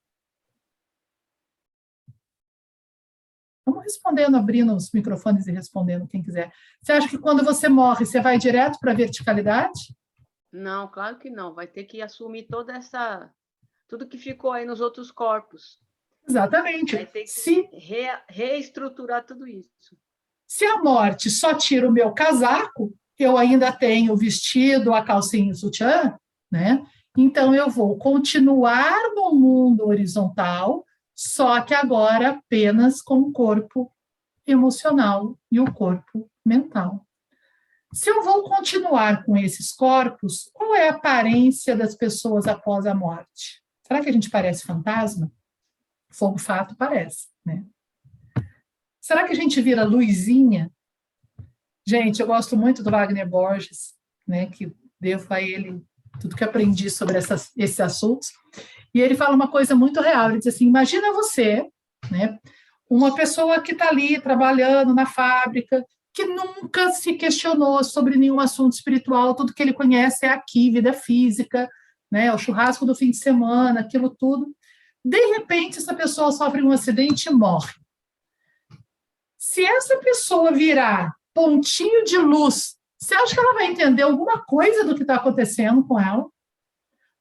Vamos respondendo, abrindo os microfones e respondendo quem quiser. Você acha que quando você morre, você vai direto para a verticalidade? Não, claro que não. Vai ter que assumir toda essa. Tudo que ficou aí nos outros corpos. Exatamente. Vai ter que Se... re... reestruturar tudo isso. Se a morte só tira o meu casaco, eu ainda tenho o vestido, a calcinha e o sutiã, né? Então eu vou continuar no mundo horizontal, só que agora apenas com o corpo emocional e o corpo mental. Se eu vou continuar com esses corpos, qual é a aparência das pessoas após a morte? Será que a gente parece fantasma? Fogo fato parece, né? Será que a gente vira luzinha Gente, eu gosto muito do Wagner Borges, né, que devo a ele tudo que aprendi sobre essas, esses assuntos. E ele fala uma coisa muito real. Ele diz assim: imagina você, né, uma pessoa que está ali trabalhando na fábrica, que nunca se questionou sobre nenhum assunto espiritual, tudo que ele conhece é aqui, vida física, né, o churrasco do fim de semana, aquilo tudo. De repente, essa pessoa sofre um acidente e morre. Se essa pessoa virar pontinho de luz, você acha que ela vai entender alguma coisa do que está acontecendo com ela?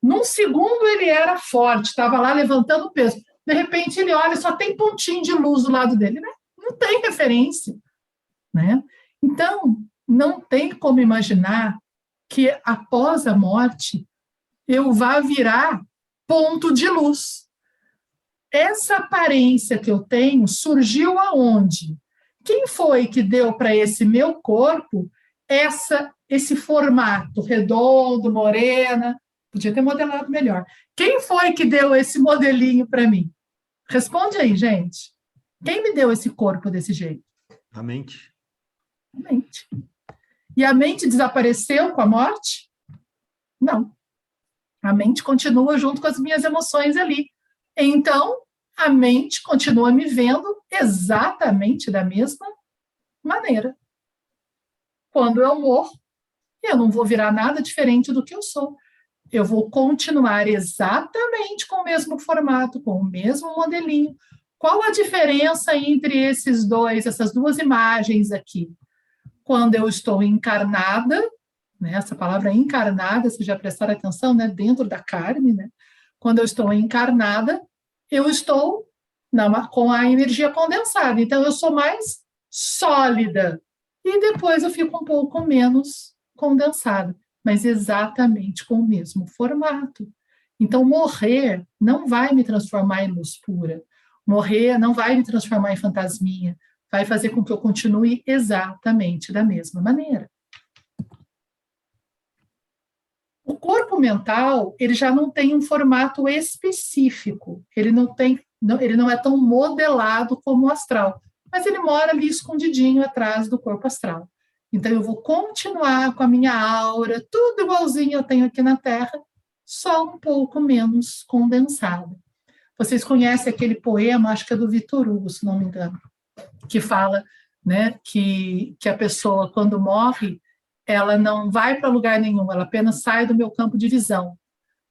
Num segundo ele era forte, estava lá levantando peso. De repente ele olha, só tem pontinho de luz do lado dele, né? Não tem referência, né? Então, não tem como imaginar que após a morte eu vá virar ponto de luz. Essa aparência que eu tenho surgiu aonde? Quem foi que deu para esse meu corpo essa esse formato redondo, morena? Podia ter modelado melhor. Quem foi que deu esse modelinho para mim? Responde aí, gente. Quem me deu esse corpo desse jeito? A mente. A mente. E a mente desapareceu com a morte? Não. A mente continua junto com as minhas emoções ali. Então, a mente continua me vendo exatamente da mesma maneira. Quando eu morro, eu não vou virar nada diferente do que eu sou. Eu vou continuar exatamente com o mesmo formato, com o mesmo modelinho. Qual a diferença entre esses dois, essas duas imagens aqui? Quando eu estou encarnada, né, essa palavra encarnada, se já prestar atenção, né, dentro da carne, né? Quando eu estou encarnada, eu estou na, com a energia condensada. Então, eu sou mais sólida. E depois eu fico um pouco menos condensada, mas exatamente com o mesmo formato. Então, morrer não vai me transformar em luz pura. Morrer não vai me transformar em fantasminha. Vai fazer com que eu continue exatamente da mesma maneira. O corpo mental, ele já não tem um formato específico, ele não tem, não, ele não é tão modelado como o astral, mas ele mora ali escondidinho atrás do corpo astral. Então eu vou continuar com a minha aura, tudo igualzinho eu tenho aqui na Terra, só um pouco menos condensada. Vocês conhecem aquele poema, acho que é do Vitor Hugo, se não me engano, que fala, né, que que a pessoa quando morre, ela não vai para lugar nenhum, ela apenas sai do meu campo de visão.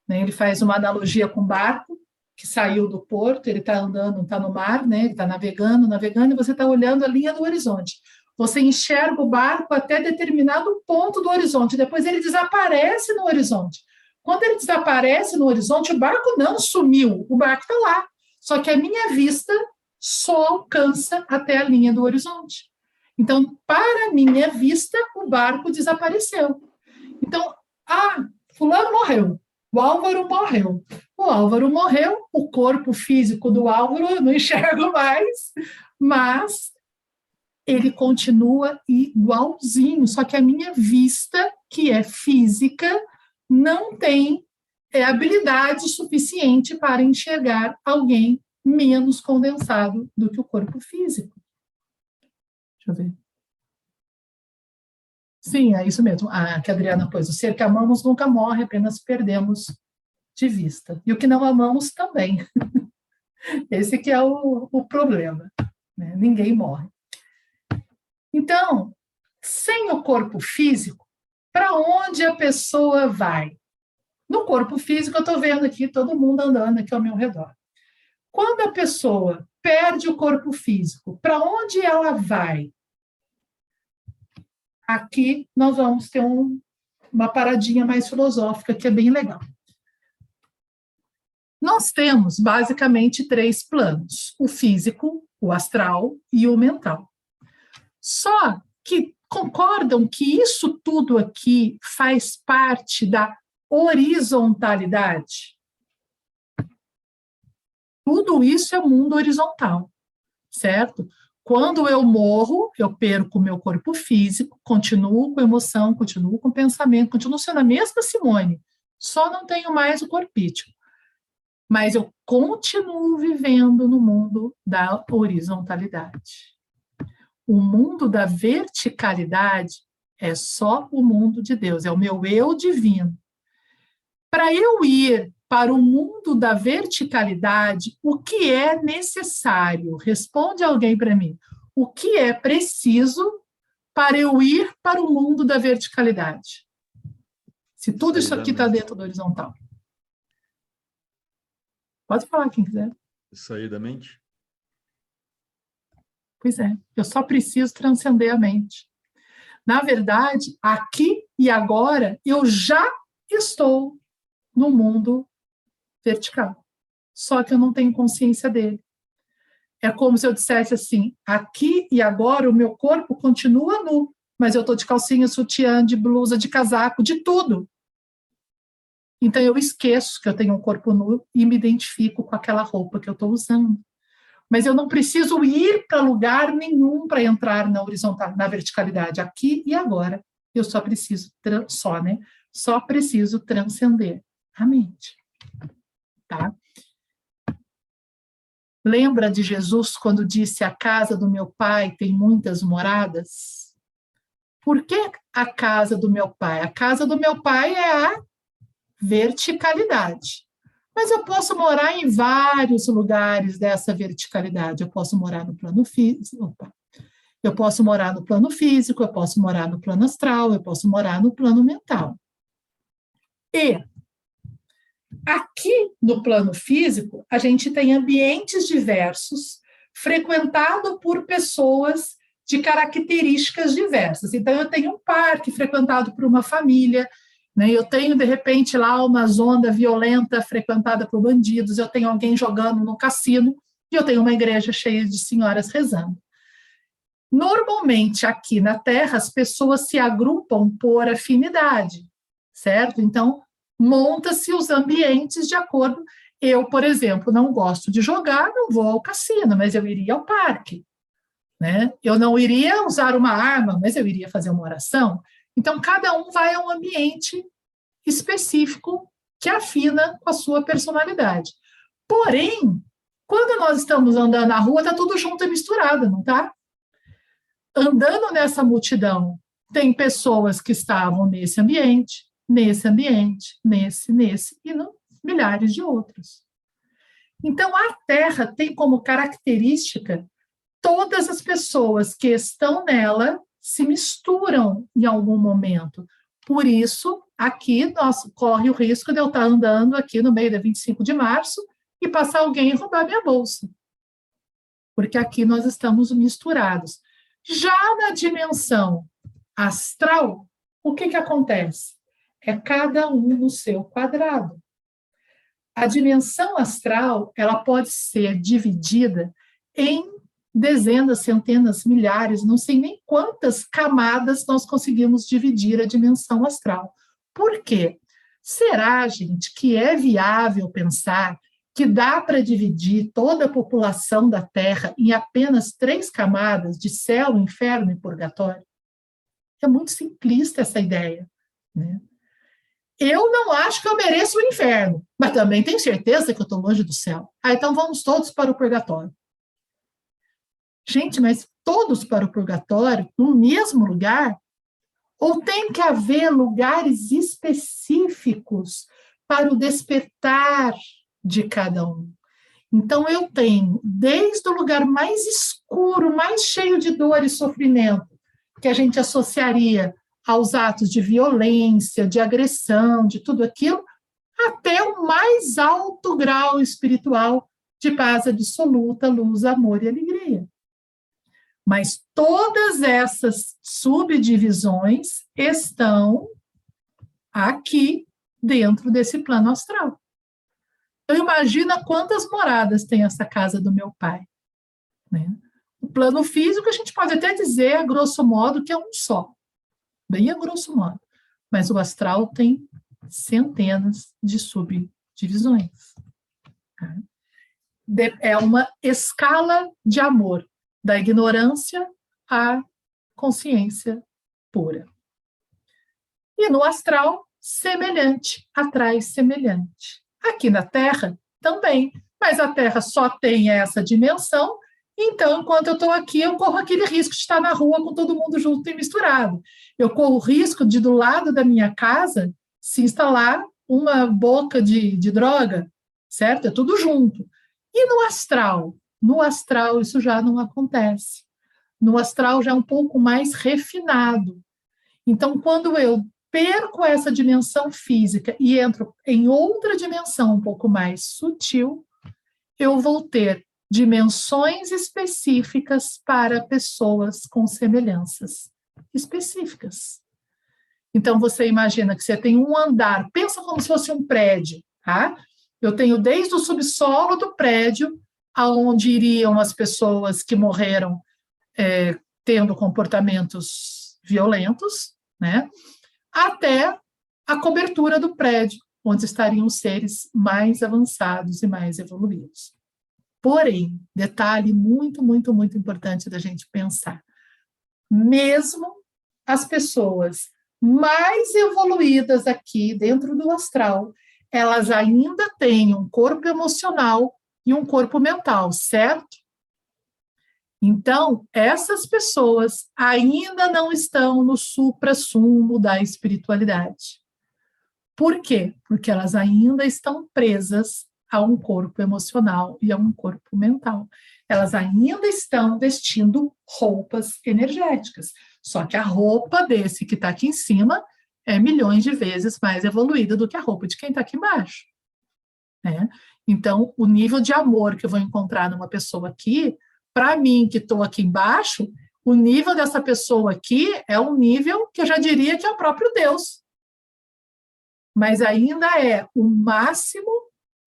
Né? Ele faz uma analogia com o barco, que saiu do porto, ele está andando, está no mar, né? ele está navegando, navegando, e você está olhando a linha do horizonte. Você enxerga o barco até determinado ponto do horizonte, depois ele desaparece no horizonte. Quando ele desaparece no horizonte, o barco não sumiu, o barco está lá. Só que a minha vista só alcança até a linha do horizonte. Então, para minha vista, o barco desapareceu. Então, ah, fulano morreu, o Álvaro morreu. O Álvaro morreu, o corpo físico do Álvaro eu não enxergo mais, mas ele continua igualzinho, só que a minha vista, que é física, não tem é habilidade suficiente para enxergar alguém menos condensado do que o corpo físico. Deixa eu ver. Sim, é isso mesmo. Ah, que a Adriana pôs. O ser que amamos nunca morre, apenas perdemos de vista. E o que não amamos também. Esse que é o, o problema. Né? Ninguém morre. Então, sem o corpo físico, para onde a pessoa vai? No corpo físico, eu estou vendo aqui todo mundo andando aqui ao meu redor. Quando a pessoa perde o corpo físico, para onde ela vai? Aqui nós vamos ter um, uma paradinha mais filosófica que é bem legal. Nós temos basicamente três planos: o físico, o astral e o mental. Só que concordam que isso tudo aqui faz parte da horizontalidade. Tudo isso é mundo horizontal, certo? Quando eu morro, eu perco o meu corpo físico, continuo com emoção, continuo com pensamento, continuo sendo a mesma Simone, só não tenho mais o corpítico. Mas eu continuo vivendo no mundo da horizontalidade. O mundo da verticalidade é só o mundo de Deus, é o meu eu divino. Para eu ir para o mundo da verticalidade, o que é necessário? Responde alguém para mim. O que é preciso para eu ir para o mundo da verticalidade? Se tudo isso aqui está dentro do horizontal. Pode falar quem quiser. Sair da mente? Pois é, eu só preciso transcender a mente. Na verdade, aqui e agora, eu já estou no mundo vertical. Só que eu não tenho consciência dele. É como se eu dissesse assim: aqui e agora o meu corpo continua nu, mas eu estou de calcinha, sutiã, de blusa, de casaco, de tudo. Então eu esqueço que eu tenho um corpo nu e me identifico com aquela roupa que eu estou usando. Mas eu não preciso ir para lugar nenhum para entrar na horizontal, na verticalidade, aqui e agora. Eu só preciso só, né? Só preciso transcender a mente. Tá? Lembra de Jesus quando disse: A casa do meu pai tem muitas moradas? Por que a casa do meu pai? A casa do meu pai é a verticalidade. Mas eu posso morar em vários lugares dessa verticalidade. Eu posso morar no plano físico, opa. eu posso morar no plano físico, eu posso morar no plano astral, eu posso morar no plano mental. E Aqui no plano físico, a gente tem ambientes diversos, frequentado por pessoas de características diversas. Então, eu tenho um parque frequentado por uma família, né? eu tenho, de repente, lá uma zona violenta frequentada por bandidos, eu tenho alguém jogando no cassino, e eu tenho uma igreja cheia de senhoras rezando. Normalmente, aqui na Terra, as pessoas se agrupam por afinidade, certo? Então, monta-se os ambientes de acordo. Eu, por exemplo, não gosto de jogar, não vou ao cassino, mas eu iria ao parque. Né? Eu não iria usar uma arma, mas eu iria fazer uma oração. Então, cada um vai a um ambiente específico que afina com a sua personalidade. Porém, quando nós estamos andando na rua, está tudo junto e misturado, não está? Andando nessa multidão, tem pessoas que estavam nesse ambiente, nesse ambiente, nesse, nesse e no, milhares de outros. Então, a Terra tem como característica todas as pessoas que estão nela se misturam em algum momento. Por isso, aqui nós corre o risco de eu estar andando aqui no meio da 25 de março e passar alguém e roubar minha bolsa. Porque aqui nós estamos misturados. Já na dimensão astral, o que, que acontece? É cada um no seu quadrado. A dimensão astral, ela pode ser dividida em dezenas, centenas, milhares, não sei nem quantas camadas nós conseguimos dividir a dimensão astral. Por quê? Será, gente, que é viável pensar que dá para dividir toda a população da Terra em apenas três camadas de céu, inferno e purgatório? É muito simplista essa ideia. Né? Eu não acho que eu mereço o inferno, mas também tenho certeza que eu estou longe do céu. Ah, então vamos todos para o purgatório. Gente, mas todos para o purgatório, no mesmo lugar? Ou tem que haver lugares específicos para o despertar de cada um? Então, eu tenho, desde o lugar mais escuro, mais cheio de dor e sofrimento, que a gente associaria aos atos de violência, de agressão, de tudo aquilo, até o mais alto grau espiritual de paz absoluta, luz, amor e alegria. Mas todas essas subdivisões estão aqui dentro desse plano astral. Então, imagina quantas moradas tem essa casa do meu pai. Né? O plano físico, a gente pode até dizer, a grosso modo, que é um só bem a grosso modo, mas o astral tem centenas de subdivisões. Tá? É uma escala de amor, da ignorância à consciência pura. E no astral, semelhante atrai semelhante. Aqui na Terra, também, mas a Terra só tem essa dimensão então, enquanto eu estou aqui, eu corro aquele risco de estar na rua com todo mundo junto e misturado. Eu corro o risco de, do lado da minha casa, se instalar uma boca de, de droga, certo? É tudo junto. E no astral? No astral, isso já não acontece. No astral, já é um pouco mais refinado. Então, quando eu perco essa dimensão física e entro em outra dimensão um pouco mais sutil, eu vou ter dimensões específicas para pessoas com semelhanças específicas. Então você imagina que você tem um andar, pensa como se fosse um prédio, tá? Eu tenho desde o subsolo do prédio, aonde iriam as pessoas que morreram é, tendo comportamentos violentos, né? Até a cobertura do prédio, onde estariam os seres mais avançados e mais evoluídos. Porém, detalhe muito, muito, muito importante da gente pensar: mesmo as pessoas mais evoluídas aqui dentro do astral, elas ainda têm um corpo emocional e um corpo mental, certo? Então, essas pessoas ainda não estão no supra-sumo da espiritualidade. Por quê? Porque elas ainda estão presas a um corpo emocional e a um corpo mental. Elas ainda estão vestindo roupas energéticas, só que a roupa desse que está aqui em cima é milhões de vezes mais evoluída do que a roupa de quem está aqui embaixo. Né? Então, o nível de amor que eu vou encontrar numa pessoa aqui, para mim que estou aqui embaixo, o nível dessa pessoa aqui é um nível que eu já diria que é o próprio Deus. Mas ainda é o máximo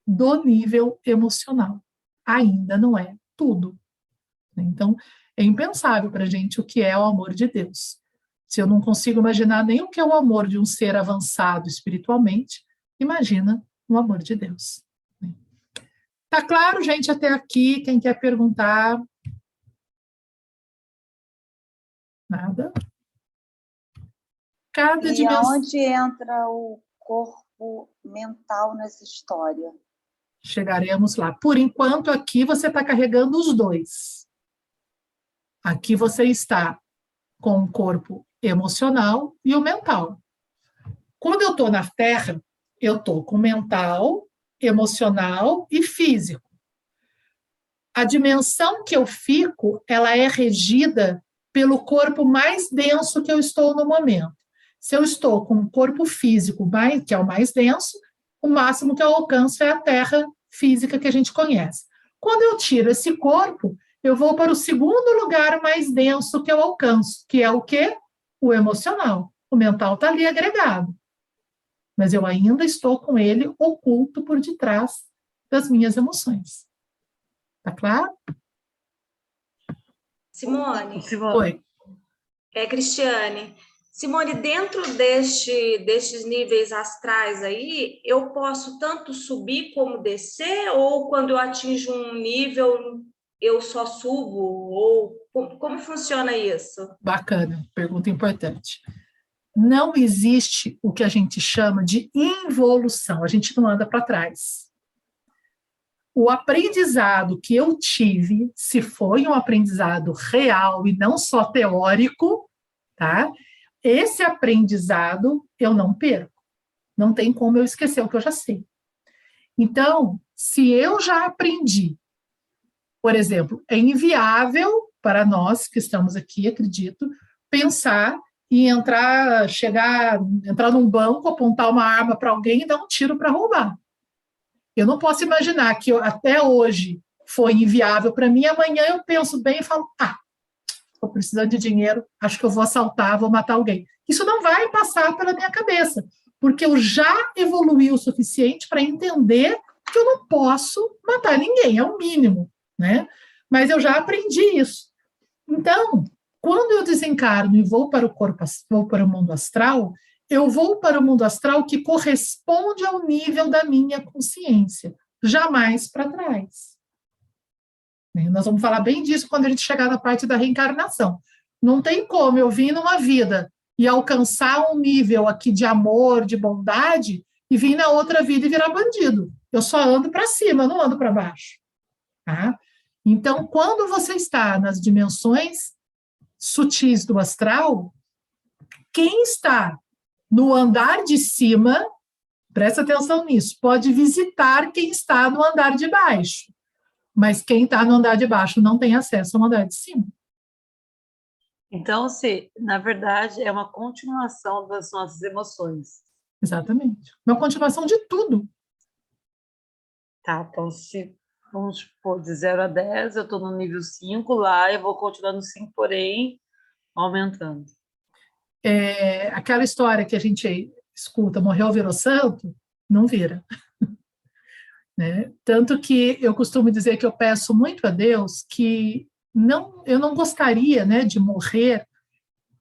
do nível emocional. Ainda não é tudo. Então, é impensável para a gente o que é o amor de Deus. Se eu não consigo imaginar nem o que é o amor de um ser avançado espiritualmente, imagina o amor de Deus. Tá claro, gente, até aqui? Quem quer perguntar? Nada? Cada e dimensão. onde entra o corpo mental nessa história? Chegaremos lá. Por enquanto, aqui você está carregando os dois. Aqui você está com o corpo emocional e o mental. Quando eu estou na Terra, eu estou com mental, emocional e físico. A dimensão que eu fico, ela é regida pelo corpo mais denso que eu estou no momento. Se eu estou com o corpo físico, mais, que é o mais denso, o máximo que eu alcanço é a Terra física que a gente conhece. Quando eu tiro esse corpo, eu vou para o segundo lugar mais denso que eu alcanço, que é o quê? O emocional. O mental está ali agregado. Mas eu ainda estou com ele oculto por detrás das minhas emoções. Tá claro? Simone. Oi. É, Cristiane, Simone, dentro deste, destes níveis astrais aí, eu posso tanto subir como descer, ou quando eu atinjo um nível, eu só subo? Ou como, como funciona isso? Bacana, pergunta importante. não existe o que a gente chama de involução, a gente não anda para trás. O aprendizado que eu tive, se foi um aprendizado real e não só teórico, tá? Esse aprendizado eu não perco. Não tem como eu esquecer o que eu já sei. Então, se eu já aprendi, por exemplo, é inviável para nós que estamos aqui, acredito, pensar em entrar, chegar, entrar num banco, apontar uma arma para alguém e dar um tiro para roubar. Eu não posso imaginar que eu, até hoje foi inviável para mim, amanhã eu penso bem e falo, ah, estou precisando de dinheiro, acho que eu vou assaltar, vou matar alguém. Isso não vai passar pela minha cabeça, porque eu já evoluí o suficiente para entender que eu não posso matar ninguém, é o mínimo, né? Mas eu já aprendi isso. Então, quando eu desencarno e vou para o corpo, vou para o mundo astral, eu vou para o mundo astral que corresponde ao nível da minha consciência, jamais para trás. Né? Nós vamos falar bem disso quando a gente chegar na parte da reencarnação. Não tem como eu vir numa vida e alcançar um nível aqui de amor, de bondade, e vir na outra vida e virar bandido. Eu só ando para cima, não ando para baixo. Tá? Então, quando você está nas dimensões sutis do astral, quem está no andar de cima, presta atenção nisso, pode visitar quem está no andar de baixo. Mas quem está no andar de baixo não tem acesso ao andar de cima. Então, se, na verdade, é uma continuação das nossas emoções. Exatamente. Uma continuação de tudo. Tá, então se vamos supor, de 0 a 10, eu estou no nível 5 lá, eu vou continuar no 5, porém, aumentando. É, aquela história que a gente escuta, morreu, virou santo, não vira. Né? Tanto que eu costumo dizer que eu peço muito a Deus que não, eu não gostaria né, de morrer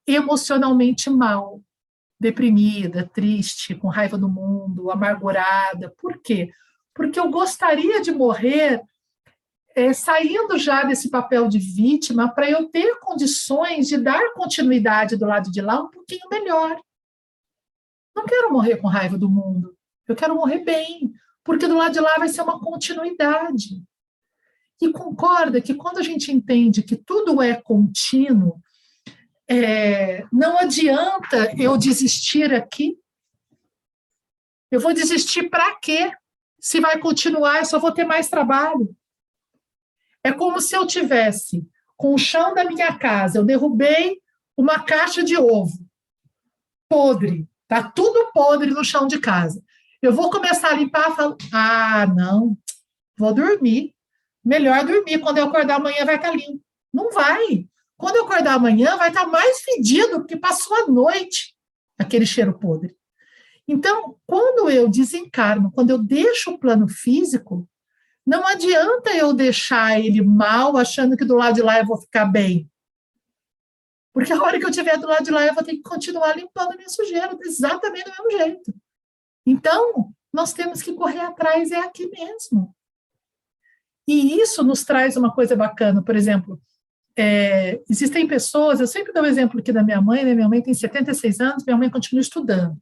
emocionalmente mal, deprimida, triste, com raiva do mundo, amargurada. Por quê? porque eu gostaria de morrer é, saindo já desse papel de vítima para eu ter condições de dar continuidade do lado de lá um pouquinho melhor. Não quero morrer com raiva do mundo, eu quero morrer bem, porque do lado de lá vai ser uma continuidade. E concorda que quando a gente entende que tudo é contínuo, é, não adianta eu desistir aqui. Eu vou desistir para quê? Se vai continuar, eu só vou ter mais trabalho. É como se eu tivesse com o chão da minha casa, eu derrubei uma caixa de ovo podre, tá tudo podre no chão de casa. Eu vou começar a limpar, falo, ah, não, vou dormir. Melhor dormir. Quando eu acordar amanhã vai estar tá limpo. Não vai. Quando eu acordar amanhã vai estar tá mais fedido porque passou a noite aquele cheiro podre. Então, quando eu desencarno, quando eu deixo o plano físico, não adianta eu deixar ele mal, achando que do lado de lá eu vou ficar bem. Porque a hora que eu estiver do lado de lá, eu vou ter que continuar limpando a minha sujeira, exatamente do mesmo jeito. Então, nós temos que correr atrás, é aqui mesmo. E isso nos traz uma coisa bacana, por exemplo, é, existem pessoas, eu sempre dou o um exemplo aqui da minha mãe, né? minha mãe tem 76 anos, minha mãe continua estudando.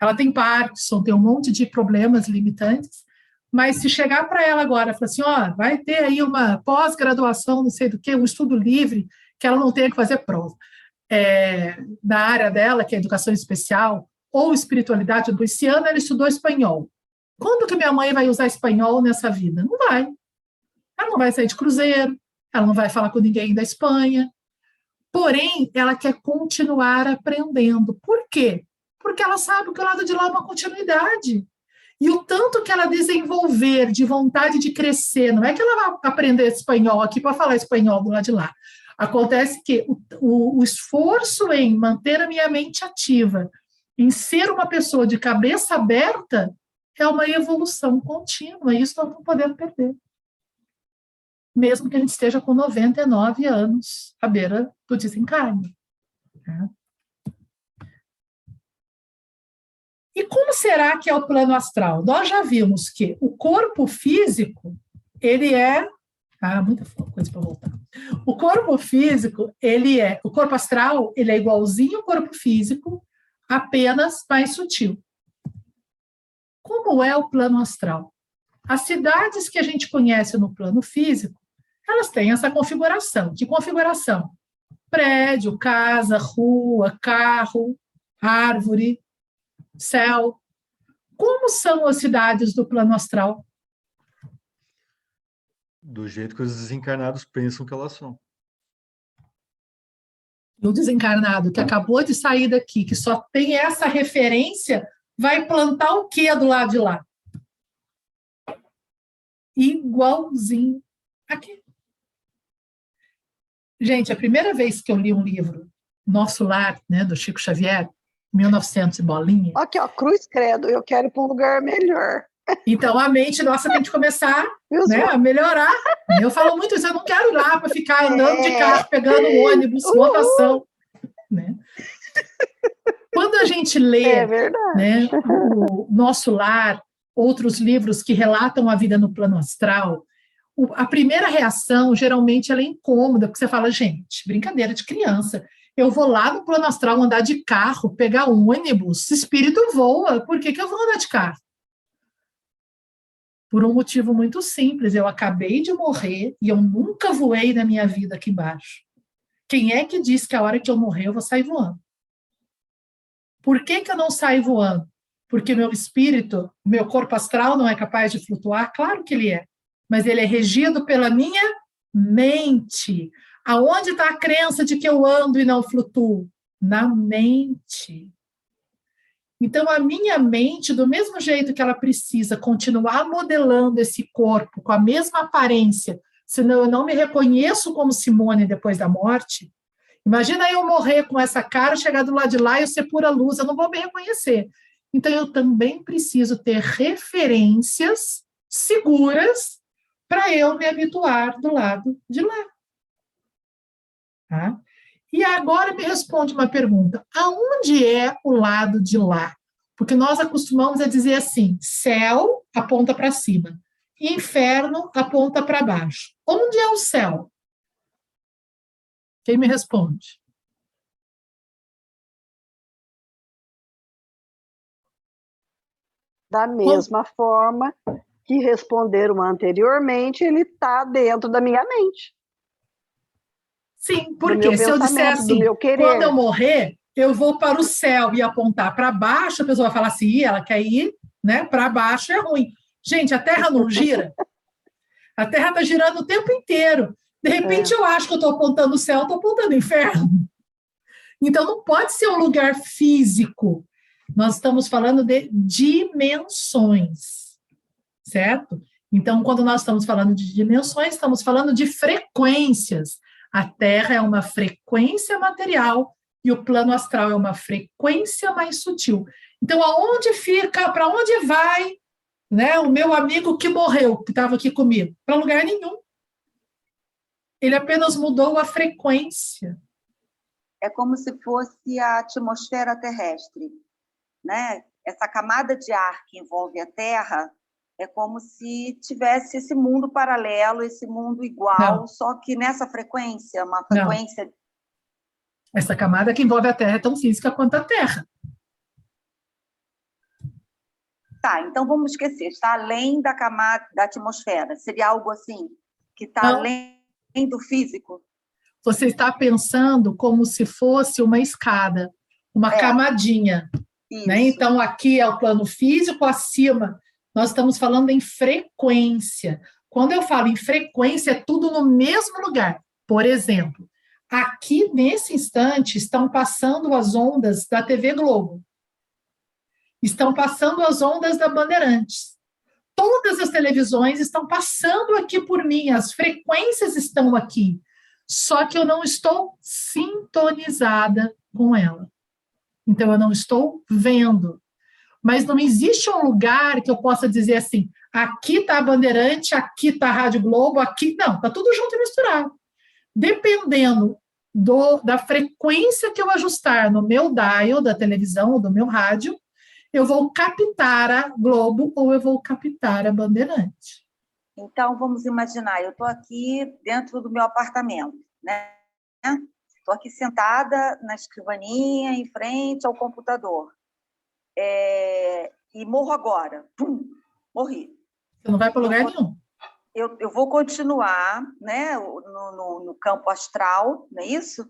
Ela tem Parkinson, tem um monte de problemas limitantes, mas se chegar para ela agora, falar assim, ó, vai ter aí uma pós-graduação, não sei do que, um estudo livre, que ela não tenha que fazer prova. É, na área dela, que é educação especial, ou espiritualidade, ano ela estudou espanhol. Quando que minha mãe vai usar espanhol nessa vida? Não vai. Ela não vai sair de cruzeiro, ela não vai falar com ninguém da Espanha. Porém, ela quer continuar aprendendo. Por quê? porque ela sabe que o lado de lá é uma continuidade. E o tanto que ela desenvolver de vontade de crescer, não é que ela vai aprender espanhol aqui para falar espanhol do lado de lá. Acontece que o, o, o esforço em manter a minha mente ativa, em ser uma pessoa de cabeça aberta, é uma evolução contínua, e isso nós não podemos perder. Mesmo que a gente esteja com 99 anos à beira do desencarne. Né? E como será que é o plano astral? Nós já vimos que o corpo físico, ele é ah, muita coisa para voltar. O corpo físico, ele é, o corpo astral, ele é igualzinho ao corpo físico, apenas mais sutil. Como é o plano astral? As cidades que a gente conhece no plano físico, elas têm essa configuração. Que configuração? Prédio, casa, rua, carro, árvore, céu. Como são as cidades do plano astral? Do jeito que os desencarnados pensam que elas são. E o desencarnado que acabou de sair daqui, que só tem essa referência, vai plantar o que do lado de lá? Igualzinho aqui. Gente, a primeira vez que eu li um livro, Nosso Lar, né, do Chico Xavier, 1900 e bolinha. Aqui, ó, cruz credo, eu quero ir para um lugar melhor. Então a mente nossa tem que começar né, a melhorar. Eu falo muito isso, eu não quero ir lá para ficar andando é. de carro, pegando ônibus, lotação. Né? Quando a gente lê é né, o Nosso Lar, outros livros que relatam a vida no plano astral, a primeira reação geralmente ela é incômoda, porque você fala, gente, brincadeira de criança. Eu vou lá no plano astral andar de carro, pegar um ônibus, espírito voa, por que, que eu vou andar de carro? Por um motivo muito simples. Eu acabei de morrer e eu nunca voei na minha vida aqui embaixo. Quem é que diz que a hora que eu morrer eu vou sair voando? Por que, que eu não saio voando? Porque meu espírito, meu corpo astral não é capaz de flutuar? Claro que ele é. Mas ele é regido pela minha mente. Aonde está a crença de que eu ando e não flutuo? Na mente. Então, a minha mente, do mesmo jeito que ela precisa continuar modelando esse corpo com a mesma aparência, senão eu não me reconheço como Simone depois da morte. Imagina eu morrer com essa cara, chegar do lado de lá e eu ser pura luz, eu não vou me reconhecer. Então, eu também preciso ter referências seguras para eu me habituar do lado de lá. Tá? E agora me responde uma pergunta: aonde é o lado de lá? Porque nós acostumamos a dizer assim: céu aponta para cima, inferno aponta para baixo. Onde é o céu? Quem me responde? Da mesma forma que responderam anteriormente, ele está dentro da minha mente. Sim, porque se eu disser assim, quando eu morrer, eu vou para o céu e apontar para baixo, a pessoa vai falar assim, ela quer ir né, para baixo, é ruim. Gente, a Terra não gira. A Terra está girando o tempo inteiro. De repente, é. eu acho que eu estou apontando o céu, estou apontando o inferno. Então, não pode ser um lugar físico. Nós estamos falando de dimensões, certo? Então, quando nós estamos falando de dimensões, estamos falando de frequências. A Terra é uma frequência material e o plano astral é uma frequência mais sutil. Então, aonde fica, para onde vai né, o meu amigo que morreu, que estava aqui comigo? Para lugar nenhum. Ele apenas mudou a frequência. É como se fosse a atmosfera terrestre, né? Essa camada de ar que envolve a Terra é como se tivesse esse mundo paralelo, esse mundo igual, Não. só que nessa frequência, uma frequência. Não. Essa camada que envolve a Terra é tão física quanto a Terra. Tá, então vamos esquecer, está além da camada da atmosfera. Seria algo assim, que está além do físico. Você está pensando como se fosse uma escada, uma é. camadinha. Né? Então, aqui é o plano físico, acima nós estamos falando em frequência. Quando eu falo em frequência, é tudo no mesmo lugar. Por exemplo, aqui nesse instante estão passando as ondas da TV Globo. Estão passando as ondas da Bandeirantes. Todas as televisões estão passando aqui por mim, as frequências estão aqui. Só que eu não estou sintonizada com ela. Então eu não estou vendo mas não existe um lugar que eu possa dizer assim, aqui está a Bandeirante, aqui está a Rádio Globo, aqui não, está tudo junto e misturado. Dependendo do, da frequência que eu ajustar no meu dial da televisão ou do meu rádio, eu vou captar a Globo ou eu vou captar a Bandeirante. Então, vamos imaginar, eu estou aqui dentro do meu apartamento, né? estou aqui sentada na escrivaninha, em frente ao computador, é, e morro agora. Pum, morri. Você não vai para lugar nenhum. Eu, eu vou continuar né, no, no, no campo astral, não é isso?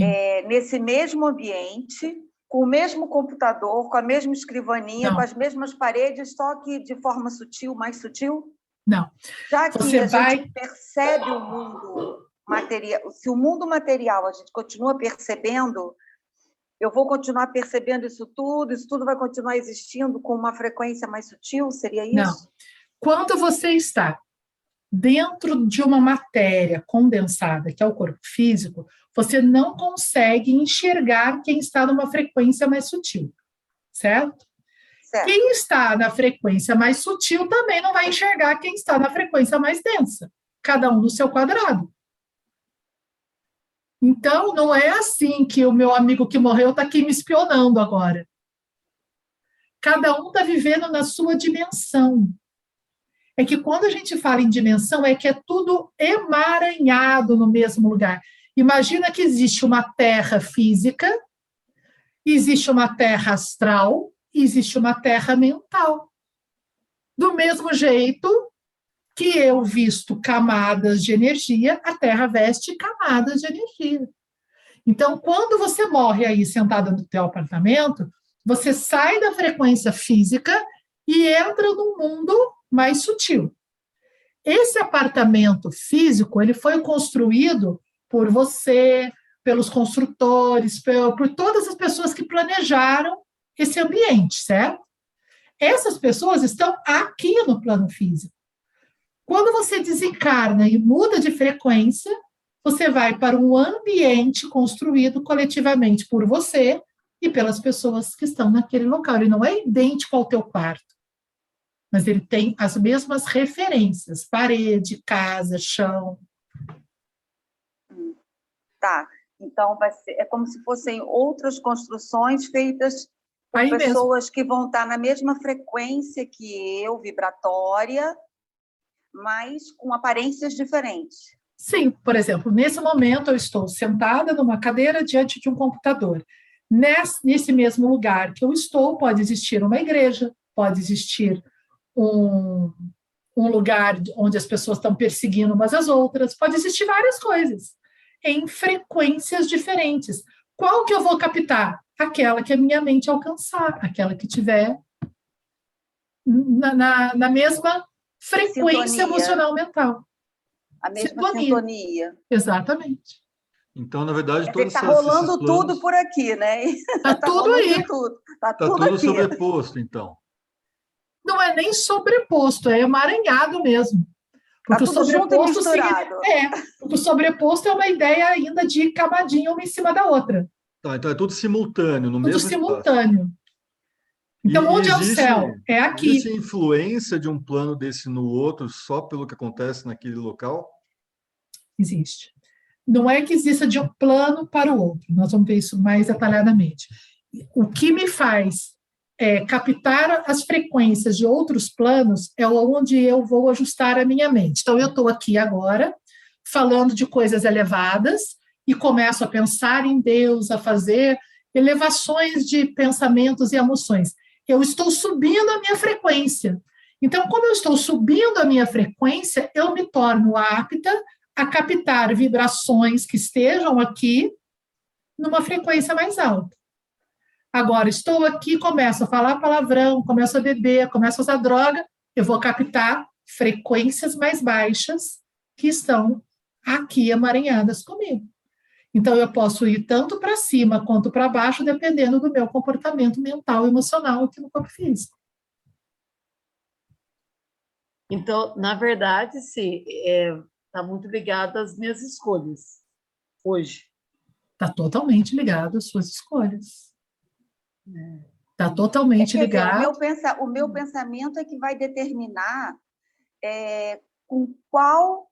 É, nesse mesmo ambiente, com o mesmo computador, com a mesma escrivaninha, não. com as mesmas paredes, só que de forma sutil, mais sutil? Não. Já que Você a vai... gente percebe o mundo material, se o mundo material a gente continua percebendo, eu vou continuar percebendo isso tudo, isso tudo vai continuar existindo com uma frequência mais sutil, seria isso? Não. Quando você está dentro de uma matéria condensada, que é o corpo físico, você não consegue enxergar quem está numa frequência mais sutil, certo? certo? Quem está na frequência mais sutil também não vai enxergar quem está na frequência mais densa, cada um no seu quadrado. Então, não é assim que o meu amigo que morreu está aqui me espionando agora. Cada um está vivendo na sua dimensão. É que quando a gente fala em dimensão, é que é tudo emaranhado no mesmo lugar. Imagina que existe uma terra física, existe uma terra astral, existe uma terra mental. Do mesmo jeito que eu visto camadas de energia, a Terra veste camadas de energia. Então, quando você morre aí sentada no teu apartamento, você sai da frequência física e entra no mundo mais sutil. Esse apartamento físico, ele foi construído por você, pelos construtores, por, por todas as pessoas que planejaram esse ambiente, certo? Essas pessoas estão aqui no plano físico. Quando você desencarna e muda de frequência, você vai para um ambiente construído coletivamente por você e pelas pessoas que estão naquele local. Ele não é idêntico ao teu quarto, mas ele tem as mesmas referências: parede, casa, chão, Tá. Então, vai ser, é como se fossem outras construções feitas por Aí pessoas mesmo. que vão estar na mesma frequência que eu, vibratória, mas com aparências diferentes. Sim, por exemplo, nesse momento eu estou sentada numa cadeira diante de um computador. Nesse, nesse mesmo lugar que eu estou, pode existir uma igreja, pode existir um, um lugar onde as pessoas estão perseguindo umas às outras, pode existir várias coisas em frequências diferentes. Qual que eu vou captar? Aquela que a minha mente alcançar, aquela que tiver na, na, na mesma frequência sintonia. emocional mental. A mesma sintonia. sintonia. Exatamente. Então, na verdade, todas Está rolando tudo por aqui, né? Está tá tudo aí. Tudo. Está tá tudo, tudo sobreposto, então. Não é nem sobreposto, é emaranhado mesmo. Porque tá o sobreposto significa, é, porque o sobreposto é uma ideia ainda de camadinha uma em cima da outra. Tá, então é tudo simultâneo, no tudo mesmo simultâneo. Espaço. Então, e onde existe, é o céu? É aqui. Existe influência de um plano desse no outro só pelo que acontece naquele local? Existe. Não é que exista de um plano para o outro, nós vamos ver isso mais detalhadamente. O que me faz é, captar as frequências de outros planos é onde eu vou ajustar a minha mente. Então, eu estou aqui agora falando de coisas elevadas e começo a pensar em Deus, a fazer elevações de pensamentos e emoções. Eu estou subindo a minha frequência. Então, como eu estou subindo a minha frequência, eu me torno apta a captar vibrações que estejam aqui numa frequência mais alta. Agora, estou aqui, começo a falar palavrão, começo a beber, começo a usar droga, eu vou captar frequências mais baixas que estão aqui amaranhadas comigo. Então, eu posso ir tanto para cima quanto para baixo, dependendo do meu comportamento mental e emocional aqui no corpo físico. Então, na verdade, sim, está é, tá muito ligado às minhas escolhas hoje. Está totalmente ligado às suas escolhas. Está totalmente é, ligado. Dizer, o, meu pensa, o meu pensamento é que vai determinar é, com qual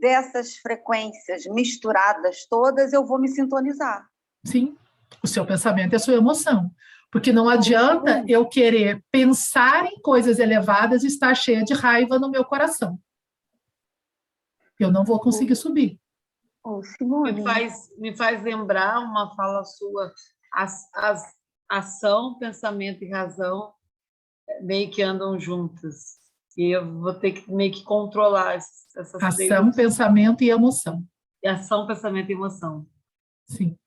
dessas frequências misturadas todas eu vou me sintonizar. Sim, o seu pensamento é a sua emoção. Porque não adianta eu querer pensar em coisas elevadas e estar cheia de raiva no meu coração. Eu não vou conseguir subir. Oh, me, faz, me faz lembrar uma fala sua, as, as, ação, pensamento e razão meio que andam juntas. E eu vou ter que meio que controlar essas Ação, pensamento e emoção. E ação, pensamento e emoção. Sim.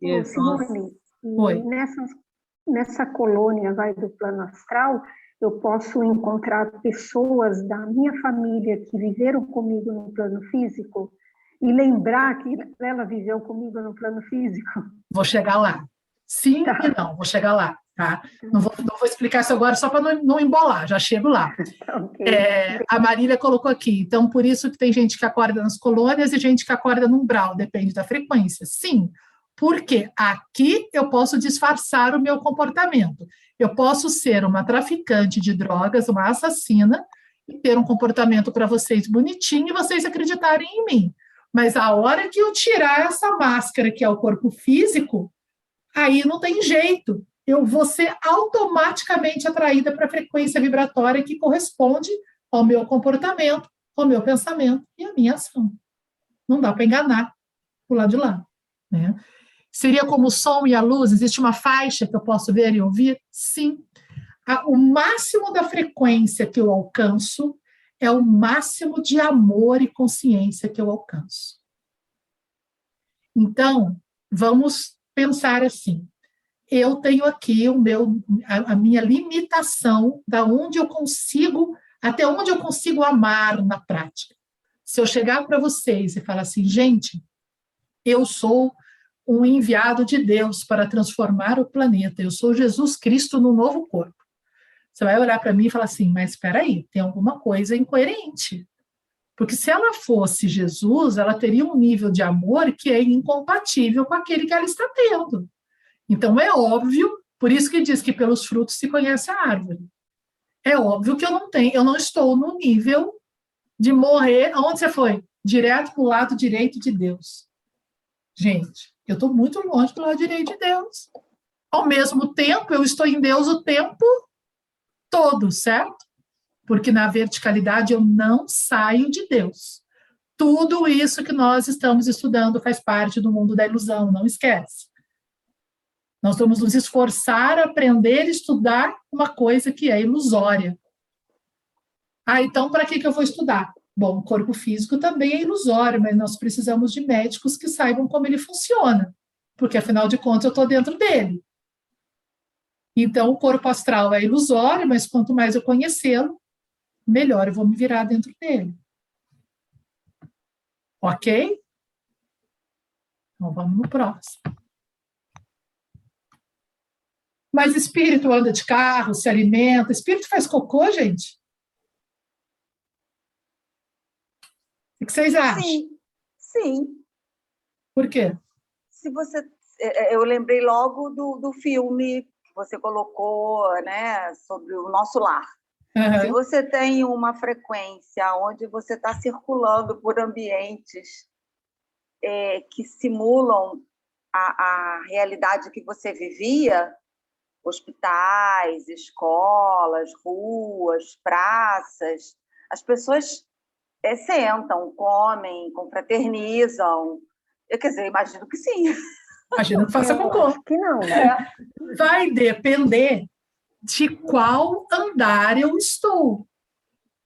E Simone, Oi. Nessa, nessa colônia vai do plano astral, eu posso encontrar pessoas da minha família que viveram comigo no plano físico e lembrar que ela viveu comigo no plano físico. Vou chegar lá. Sim tá. e não, vou chegar lá. Tá? Não, vou, não vou explicar isso agora só para não, não, embolar, já chego lá. okay. é, a Marília colocou aqui, então por isso que tem gente que acorda nas colônias e gente que acorda no umbral, depende da frequência. Sim, porque aqui eu posso disfarçar o meu comportamento. Eu posso ser uma traficante de drogas, uma assassina, e ter um comportamento para vocês bonitinho e vocês acreditarem em mim. Mas a hora que eu tirar essa máscara, que é o corpo físico, aí não tem jeito. Eu vou ser automaticamente atraída para a frequência vibratória que corresponde ao meu comportamento, ao meu pensamento e à minha ação. Não dá para enganar o lado de lá. Né? Seria como o som e a luz? Existe uma faixa que eu posso ver e ouvir? Sim. O máximo da frequência que eu alcanço é o máximo de amor e consciência que eu alcanço. Então, vamos pensar assim. Eu tenho aqui o meu, a, a minha limitação da onde eu consigo, até onde eu consigo amar na prática. Se eu chegar para vocês e falar assim, gente, eu sou um enviado de Deus para transformar o planeta. Eu sou Jesus Cristo no novo corpo. Você vai olhar para mim e falar assim: mas espera aí, tem alguma coisa incoerente. Porque se ela fosse Jesus, ela teria um nível de amor que é incompatível com aquele que ela está tendo. Então é óbvio, por isso que diz que pelos frutos se conhece a árvore. É óbvio que eu não tenho, eu não estou no nível de morrer. Aonde você foi? Direto para o lado direito de Deus. Gente, eu estou muito longe do lado direito de Deus. Ao mesmo tempo, eu estou em Deus o tempo todo, certo? Porque na verticalidade eu não saio de Deus. Tudo isso que nós estamos estudando faz parte do mundo da ilusão, não esquece. Nós vamos nos esforçar a aprender e estudar uma coisa que é ilusória. Ah, então para que, que eu vou estudar? Bom, o corpo físico também é ilusório, mas nós precisamos de médicos que saibam como ele funciona, porque afinal de contas eu estou dentro dele. Então, o corpo astral é ilusório, mas quanto mais eu conhecê-lo, melhor eu vou me virar dentro dele. Ok? Então, vamos no próximo. Mas espírito anda de carro, se alimenta. Espírito faz cocô, gente? O que vocês acham? Sim, sim. Por quê? Se você, é, é, eu lembrei logo do, do filme que você colocou, né, sobre o nosso lar. Uhum. Se você tem uma frequência onde você está circulando por ambientes é, que simulam a, a realidade que você vivia, hospitais, escolas, ruas, praças, as pessoas é, sentam, comem, confraternizam. Eu, quer dizer, imagino que sim. Imagino que faça cocô. Que não. É. Vai depender de qual andar eu estou.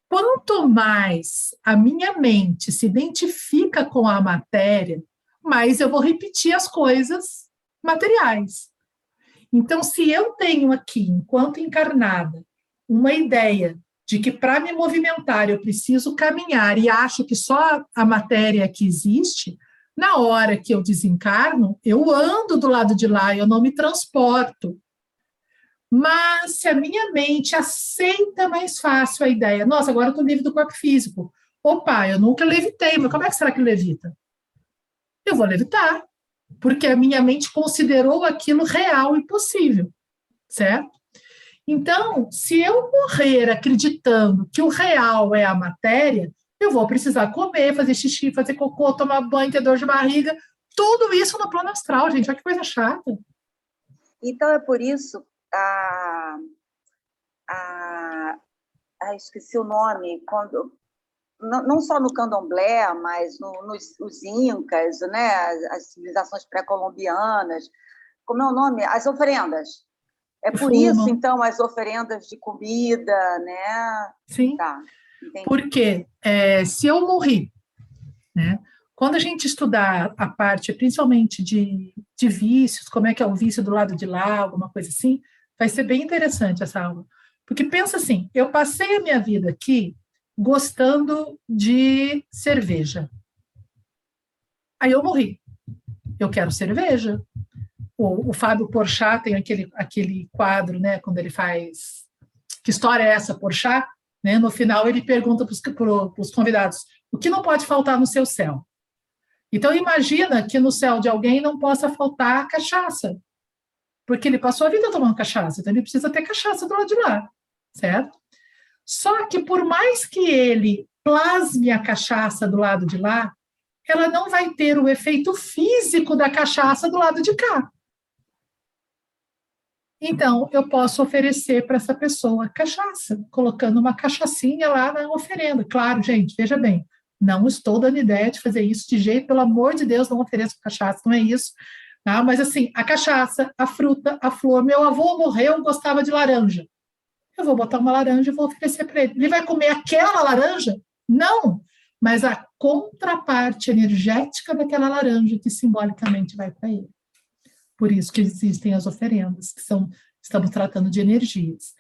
Quanto mais a minha mente se identifica com a matéria, mais eu vou repetir as coisas materiais. Então, se eu tenho aqui, enquanto encarnada, uma ideia de que para me movimentar eu preciso caminhar e acho que só a matéria que existe, na hora que eu desencarno, eu ando do lado de lá, eu não me transporto. Mas se a minha mente aceita mais fácil a ideia, nossa, agora eu estou livre do corpo físico. Opa, eu nunca levitei, mas como é que será que levita? Eu vou levitar, porque a minha mente considerou aquilo real e possível, certo? Então, se eu morrer acreditando que o real é a matéria, eu vou precisar comer, fazer xixi, fazer cocô, tomar banho, ter dor de barriga, tudo isso no plano astral, gente. Olha que coisa chata. Então, é por isso a, a, a esqueci o nome, quando não só no candomblé, mas no, nos, incas, né, as, as civilizações pré-colombianas, como é o nome? As oferendas. É por isso, então, as oferendas de comida, né? Sim. Tá, Porque é, se eu morri, né? Quando a gente estudar a parte, principalmente de, de vícios, como é que é o vício do lado de lá, alguma coisa assim, vai ser bem interessante essa aula. Porque pensa assim, eu passei a minha vida aqui gostando de cerveja. Aí eu morri. Eu quero cerveja. O, o Fábio Porchat tem aquele, aquele quadro, né, quando ele faz que história é essa, Porchat? Né? No final ele pergunta para os convidados o que não pode faltar no seu céu. Então imagina que no céu de alguém não possa faltar cachaça, porque ele passou a vida tomando cachaça, então ele precisa ter cachaça do lado de lá, certo? Só que por mais que ele plasme a cachaça do lado de lá, ela não vai ter o efeito físico da cachaça do lado de cá. Então, eu posso oferecer para essa pessoa cachaça, colocando uma cachaçinha lá na oferenda. Claro, gente, veja bem, não estou dando ideia de fazer isso de jeito, pelo amor de Deus, não ofereço cachaça, não é isso. Tá? Mas assim, a cachaça, a fruta, a flor. Meu avô morreu, gostava de laranja eu vou botar uma laranja e vou oferecer para ele. Ele vai comer aquela laranja? Não, mas a contraparte energética daquela laranja que simbolicamente vai para ele. Por isso que existem as oferendas, que são, estamos tratando de energias.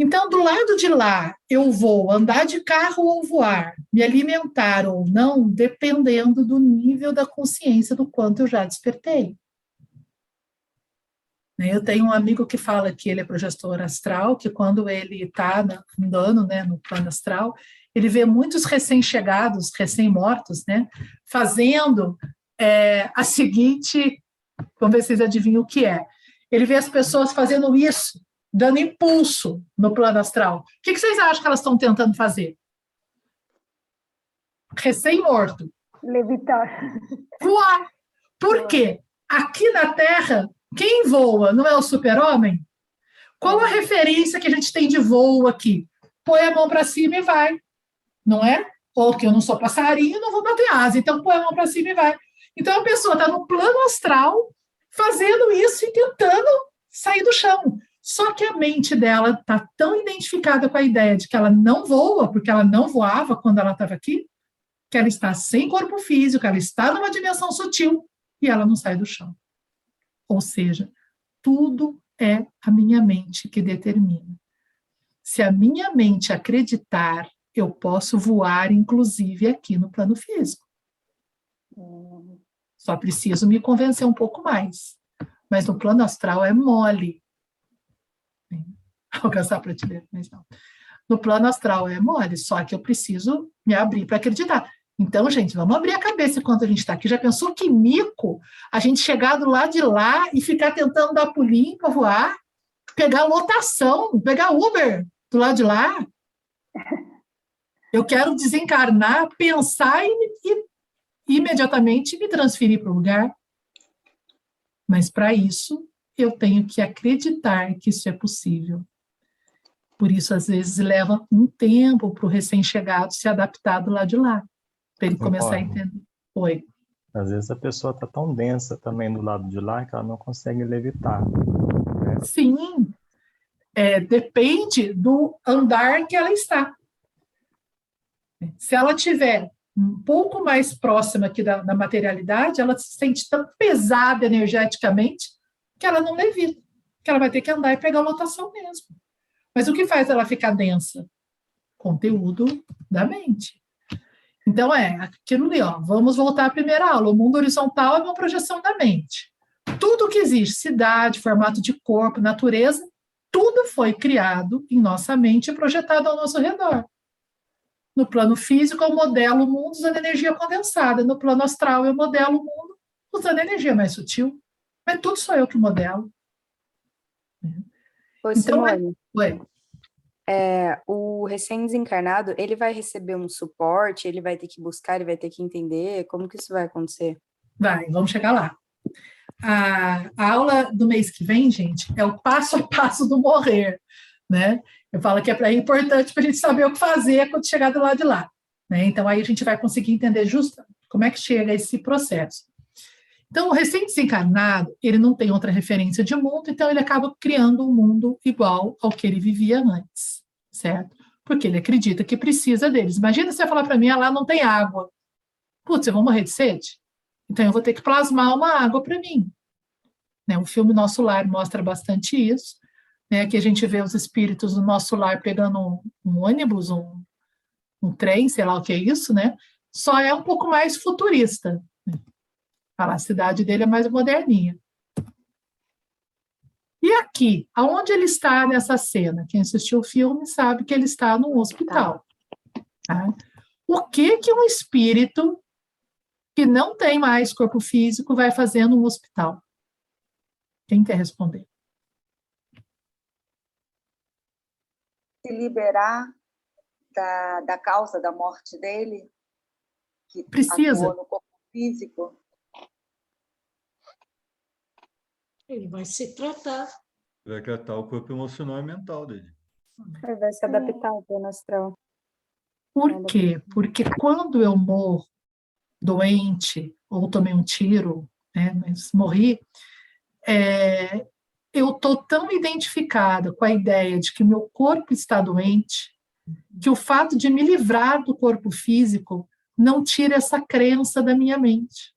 Então, do lado de lá, eu vou andar de carro ou voar, me alimentar ou não, dependendo do nível da consciência do quanto eu já despertei. Né, eu tenho um amigo que fala que ele é projetor astral, que quando ele está andando né, no plano astral, ele vê muitos recém-chegados, recém-mortos, né, fazendo é, a seguinte, vamos ver se vocês adivinham o que é. Ele vê as pessoas fazendo isso, dando impulso no plano astral. O que, que vocês acham que elas estão tentando fazer? Recém-morto. Levitar. Voar. Por quê? Aqui na Terra, quem voa não é o super-homem? Qual a referência que a gente tem de voo aqui? Põe a mão para cima e vai, não é? Ou que eu não sou passarinho, não vou bater asa, então põe a mão para cima e vai. Então a pessoa está no plano astral fazendo isso e tentando sair do chão. Só que a mente dela está tão identificada com a ideia de que ela não voa, porque ela não voava quando ela estava aqui, que ela está sem corpo físico, ela está numa dimensão sutil e ela não sai do chão. Ou seja, tudo é a minha mente que determina. Se a minha mente acreditar, eu posso voar, inclusive aqui no plano físico. Só preciso me convencer um pouco mais. Mas no plano astral é mole. Alcançar para te ver, mas não. No plano astral é mole, só que eu preciso me abrir para acreditar. Então, gente, vamos abrir a cabeça enquanto a gente está aqui. Já pensou que mico a gente chegar do lado de lá e ficar tentando dar pulinho para voar? Pegar lotação, pegar Uber do lado de lá? Eu quero desencarnar, pensar e, e imediatamente me transferir para o lugar. Mas para isso, eu tenho que acreditar que isso é possível. Por isso, às vezes, leva um tempo para o recém-chegado se adaptar do lado de lá para ele começar a entender. Oi. Às vezes a pessoa está tão densa também do lado de lá que ela não consegue levitar. Né? Sim, é, depende do andar que ela está. Se ela tiver um pouco mais próxima aqui da, da materialidade, ela se sente tão pesada energeticamente que ela não levita, que ela vai ter que andar e pegar a lotação mesmo. Mas o que faz ela ficar densa? Conteúdo da mente. Então, é aquilo ali, ó, vamos voltar à primeira aula. O mundo horizontal é uma projeção da mente. Tudo que existe, cidade, formato de corpo, natureza, tudo foi criado em nossa mente e projetado ao nosso redor. No plano físico, eu modelo o mundo usando energia condensada. No plano astral, eu modelo o mundo usando energia mais sutil. Mas tudo sou eu que modelo. Oi, então, é... É, o recém-desencarnado, ele vai receber um suporte, ele vai ter que buscar, ele vai ter que entender, como que isso vai acontecer? Vai, vamos chegar lá. A, a aula do mês que vem, gente, é o passo a passo do morrer. né? Eu falo que é importante para a gente saber o que fazer quando chegar do lado de lá. Né? Então, aí a gente vai conseguir entender justo como é que chega esse processo. Então, o recém-desencarnado, ele não tem outra referência de mundo, então ele acaba criando um mundo igual ao que ele vivia antes, certo? Porque ele acredita que precisa deles. Imagina você falar para mim, ah, lá não tem água. Putz, eu vou morrer de sede? Então eu vou ter que plasmar uma água para mim. Né? O filme Nosso Lar mostra bastante isso, né? que a gente vê os espíritos do nosso lar pegando um, um ônibus, um, um trem, sei lá o que é isso, né? Só é um pouco mais futurista. Né? A cidade dele é mais moderninha. E aqui, aonde ele está nessa cena? Quem assistiu o filme sabe que ele está num hospital. Tá? O que que um espírito que não tem mais corpo físico vai fazer num hospital? Quem quer responder? Se liberar da, da causa da morte dele, que Precisa. no corpo físico. Ele vai se tratar. Vai tratar o corpo emocional e mental dele. Ele vai se adaptar ao plano astral. Por quê? Porque quando eu morro doente, ou tomei um tiro, né, mas morri, é, eu estou tão identificada com a ideia de que meu corpo está doente, que o fato de me livrar do corpo físico não tira essa crença da minha mente.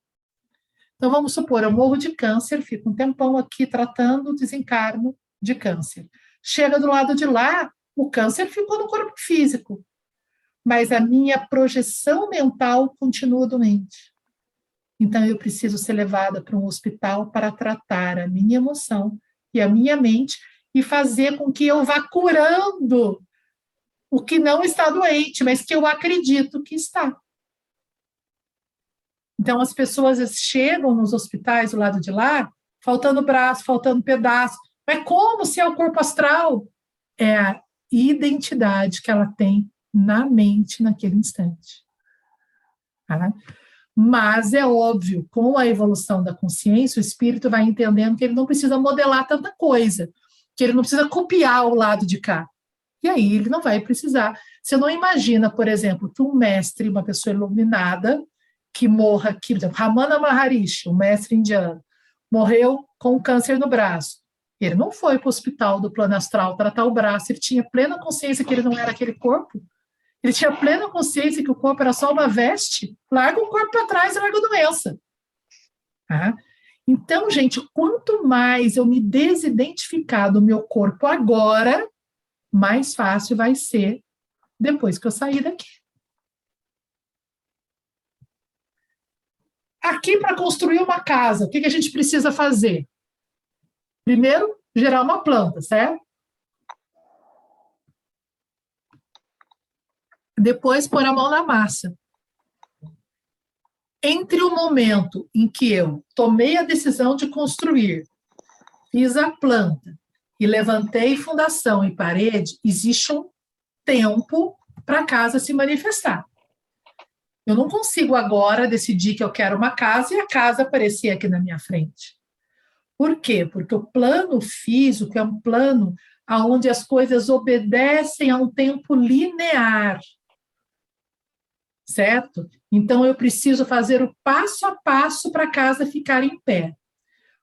Então, vamos supor, eu morro de câncer, fico um tempão aqui tratando desencarno de câncer. Chega do lado de lá, o câncer ficou no corpo físico, mas a minha projeção mental continua doente. Então, eu preciso ser levada para um hospital para tratar a minha emoção e a minha mente e fazer com que eu vá curando o que não está doente, mas que eu acredito que está. Então, as pessoas chegam nos hospitais do lado de lá, faltando braço, faltando pedaço. Mas como se é o corpo astral? É a identidade que ela tem na mente naquele instante. Tá? Mas é óbvio, com a evolução da consciência, o espírito vai entendendo que ele não precisa modelar tanta coisa, que ele não precisa copiar o lado de cá. E aí ele não vai precisar. Você não imagina, por exemplo, que um mestre, uma pessoa iluminada, que morra aqui, por exemplo, Ramana Maharishi, um mestre indiano, morreu com câncer no braço. Ele não foi para o hospital do plano astral tratar o braço, ele tinha plena consciência que ele não era aquele corpo. Ele tinha plena consciência que o corpo era só uma veste. Larga o corpo para trás e larga a doença. Tá? Então, gente, quanto mais eu me desidentificar do meu corpo agora, mais fácil vai ser depois que eu sair daqui. Aqui, para construir uma casa, o que, que a gente precisa fazer? Primeiro, gerar uma planta, certo? Depois, pôr a mão na massa. Entre o momento em que eu tomei a decisão de construir, fiz a planta, e levantei fundação e parede, existe um tempo para a casa se manifestar. Eu não consigo agora decidir que eu quero uma casa e a casa aparecer aqui na minha frente. Por quê? Porque o plano físico é um plano onde as coisas obedecem a um tempo linear. Certo? Então eu preciso fazer o passo a passo para a casa ficar em pé.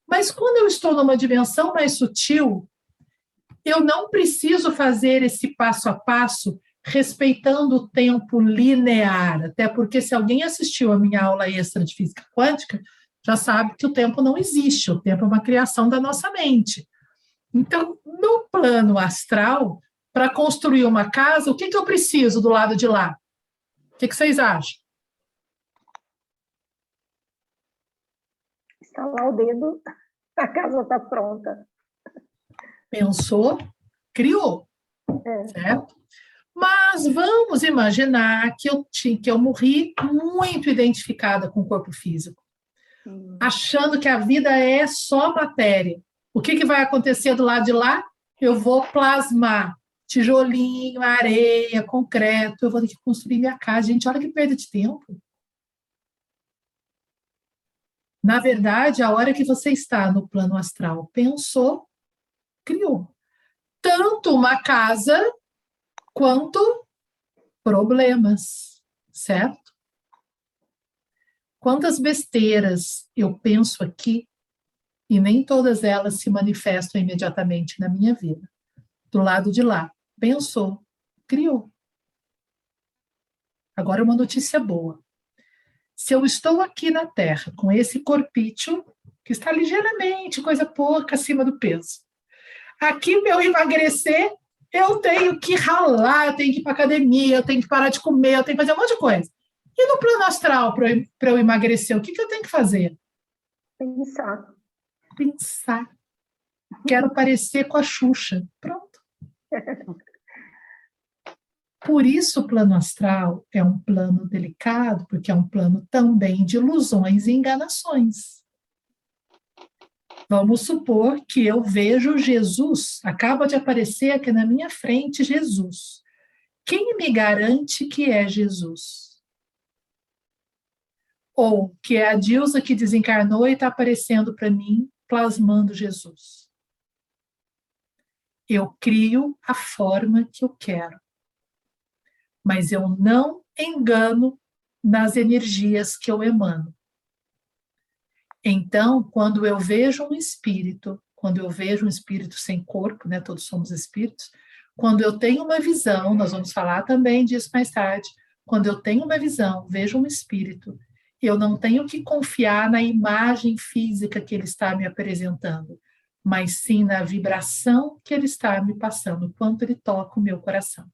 Mas quando eu estou numa dimensão mais sutil, eu não preciso fazer esse passo a passo respeitando o tempo linear, até porque se alguém assistiu a minha aula extra de física quântica, já sabe que o tempo não existe, o tempo é uma criação da nossa mente. Então, no plano astral, para construir uma casa, o que, que eu preciso do lado de lá? O que, que vocês acham? Estalar o dedo, a casa está pronta pensou, criou, é. certo? Mas vamos imaginar que eu, que eu morri muito identificada com o corpo físico, hum. achando que a vida é só matéria. O que, que vai acontecer do lado de lá? Eu vou plasmar tijolinho, areia, concreto, eu vou ter que construir minha casa. Gente, olha que perda de tempo. Na verdade, a hora que você está no plano astral, pensou, criou. tanto uma casa quanto problemas, certo? Quantas besteiras eu penso aqui e nem todas elas se manifestam imediatamente na minha vida. Do lado de lá, pensou, criou. Agora uma notícia boa. Se eu estou aqui na Terra com esse corpício, que está ligeiramente, coisa pouca acima do peso, aqui para eu emagrecer, eu tenho que ralar, eu tenho que ir para academia, eu tenho que parar de comer, eu tenho que fazer um monte de coisa. E no plano astral, para eu, eu emagrecer, o que, que eu tenho que fazer? Pensar. Pensar. Quero parecer com a Xuxa. Pronto. Por isso, o plano astral é um plano delicado, porque é um plano também de ilusões e enganações. Vamos supor que eu vejo Jesus, acaba de aparecer aqui na minha frente Jesus. Quem me garante que é Jesus? Ou que é a Dilsa que desencarnou e está aparecendo para mim, plasmando Jesus. Eu crio a forma que eu quero mas eu não engano nas energias que eu emano. Então, quando eu vejo um espírito, quando eu vejo um espírito sem corpo, né, todos somos espíritos, quando eu tenho uma visão, nós vamos falar também disso mais tarde, quando eu tenho uma visão, vejo um espírito, eu não tenho que confiar na imagem física que ele está me apresentando, mas sim na vibração que ele está me passando, quanto ele toca o meu coração.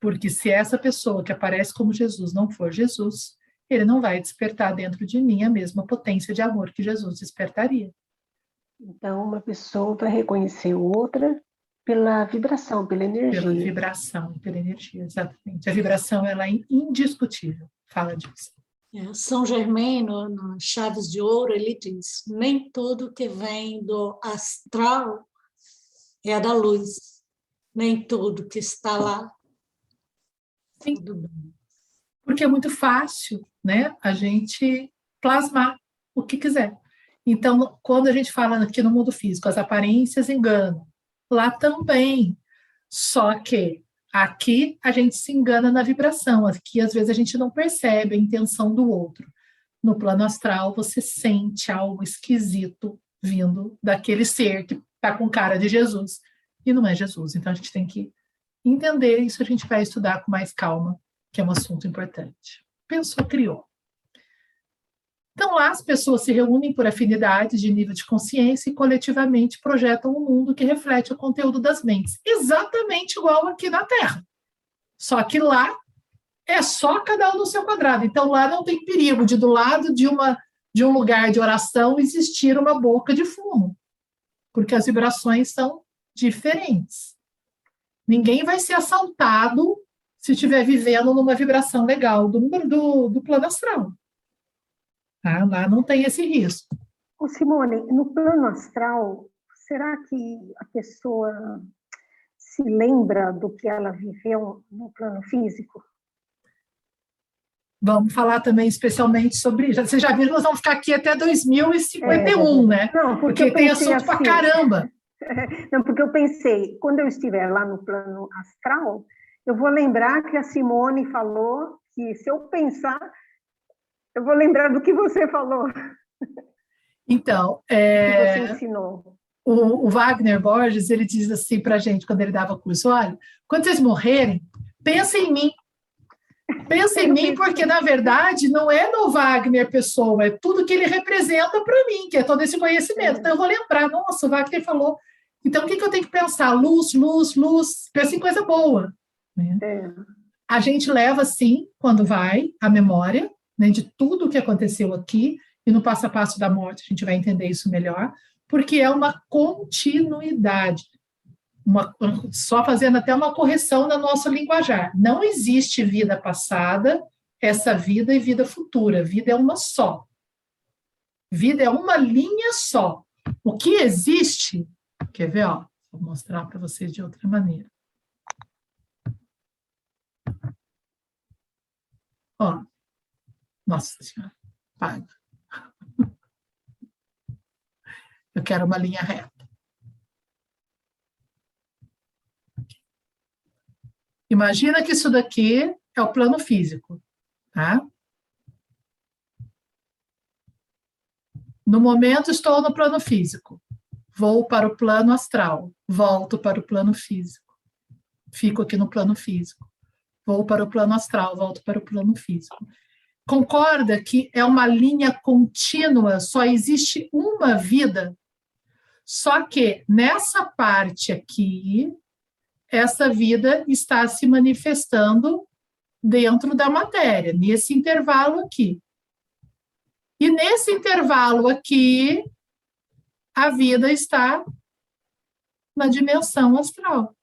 Porque se essa pessoa que aparece como Jesus não for Jesus, ele não vai despertar dentro de mim a mesma potência de amor que Jesus despertaria. Então, uma pessoa vai reconhecer outra pela vibração, pela energia. Pela vibração, pela energia, exatamente. A vibração ela é indiscutível. Fala disso. É, São Germaino, no Chaves de Ouro, ele diz: nem tudo que vem do astral é da luz, nem tudo que está lá Sim. Porque é muito fácil, né? A gente plasmar o que quiser. Então, quando a gente fala aqui no mundo físico, as aparências enganam. Lá também. Só que aqui a gente se engana na vibração. Aqui, às vezes, a gente não percebe a intenção do outro. No plano astral, você sente algo esquisito vindo daquele ser que está com cara de Jesus. E não é Jesus. Então, a gente tem que entender, isso a gente vai estudar com mais calma, que é um assunto importante. Pensou, criou. Então, lá as pessoas se reúnem por afinidades de nível de consciência e coletivamente projetam um mundo que reflete o conteúdo das mentes, exatamente igual aqui na Terra. Só que lá é só cada um no seu quadrado. Então, lá não tem perigo de, do lado de, uma, de um lugar de oração, existir uma boca de fumo, porque as vibrações são diferentes. Ninguém vai ser assaltado se estiver vivendo numa vibração legal do, do, do plano astral. Tá? Lá não tem esse risco. Ô Simone, no plano astral, será que a pessoa se lembra do que ela viveu no plano físico? Vamos falar também especialmente sobre isso. Vocês já viram, nós vamos ficar aqui até 2051, é, né? Não, porque, porque tem assunto assim, pra caramba. Não, porque eu pensei, quando eu estiver lá no plano astral, eu vou lembrar que a Simone falou que se eu pensar, eu vou lembrar do que você falou. Então, é, que você ensinou. O, o, Wagner Borges, ele diz assim para a gente, quando ele dava curso, olha, quando vocês morrerem, pensem em mim. Pensa em mim, porque na verdade não é no Wagner pessoa, é tudo que ele representa para mim, que é todo esse conhecimento. Então eu vou lembrar, nossa, o Wagner falou então, o que, que eu tenho que pensar? Luz, luz, luz. Pensa em coisa boa. Né? É. A gente leva, sim, quando vai, a memória né, de tudo o que aconteceu aqui, e no passo a passo da morte a gente vai entender isso melhor, porque é uma continuidade. Uma, só fazendo até uma correção no nosso linguajar. Não existe vida passada, essa vida e vida futura. Vida é uma só. Vida é uma linha só. O que existe Quer ver? Ó, vou mostrar para vocês de outra maneira. ó Nossa Senhora, paga. Eu quero uma linha reta. Imagina que isso daqui é o plano físico, tá? No momento estou no plano físico. Vou para o plano astral, volto para o plano físico. Fico aqui no plano físico. Vou para o plano astral, volto para o plano físico. Concorda que é uma linha contínua, só existe uma vida? Só que nessa parte aqui, essa vida está se manifestando dentro da matéria, nesse intervalo aqui. E nesse intervalo aqui, a vida está na dimensão astral.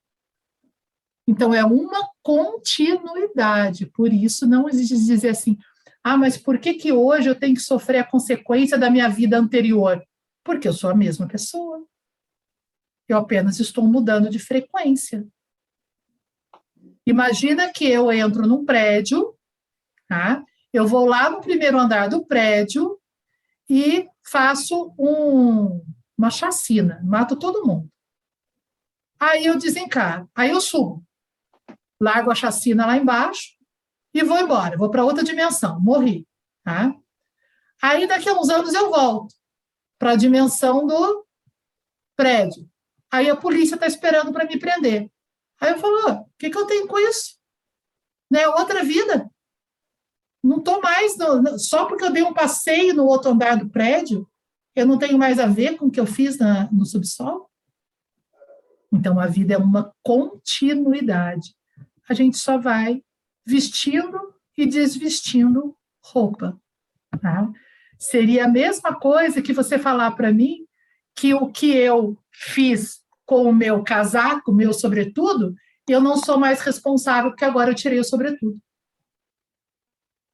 Então, é uma continuidade, por isso não existe dizer assim, ah, mas por que, que hoje eu tenho que sofrer a consequência da minha vida anterior? Porque eu sou a mesma pessoa. Eu apenas estou mudando de frequência. Imagina que eu entro num prédio, tá? Eu vou lá no primeiro andar do prédio e faço um, uma chacina, mato todo mundo. Aí eu desencaro, aí eu subo, largo a chacina lá embaixo e vou embora, vou para outra dimensão, morri. Tá? Aí daqui a uns anos eu volto para a dimensão do prédio. Aí a polícia está esperando para me prender. Aí eu falo, o que, que eu tenho com isso? Né? Outra vida. Não estou mais, no, só porque eu dei um passeio no outro andar do prédio, eu não tenho mais a ver com o que eu fiz na, no subsolo? Então, a vida é uma continuidade. A gente só vai vestindo e desvestindo roupa. Tá? Seria a mesma coisa que você falar para mim que o que eu fiz com o meu casaco, meu sobretudo, eu não sou mais responsável porque agora eu tirei o sobretudo.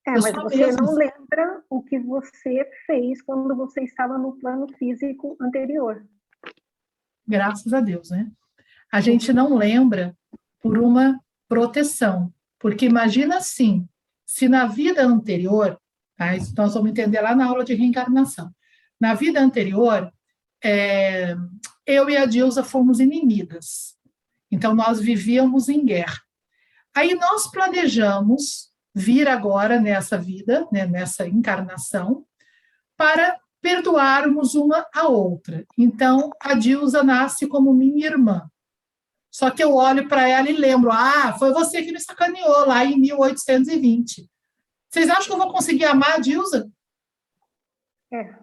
É, mas você mesmo. não lembra o que você fez quando você estava no plano físico anterior. Graças a Deus, né? A gente não lembra por uma proteção, porque imagina assim, se na vida anterior, tá? Isso nós vamos entender lá na aula de reencarnação. Na vida anterior, é, eu e a Dilsa fomos inimigas. Então, nós vivíamos em guerra. Aí nós planejamos vir agora nessa vida, né, nessa encarnação, para perdoarmos uma a outra. Então, a Dilsa nasce como minha irmã. Só que eu olho para ela e lembro, ah, foi você que me sacaneou lá em 1820. Vocês acham que eu vou conseguir amar a Dilsa? É,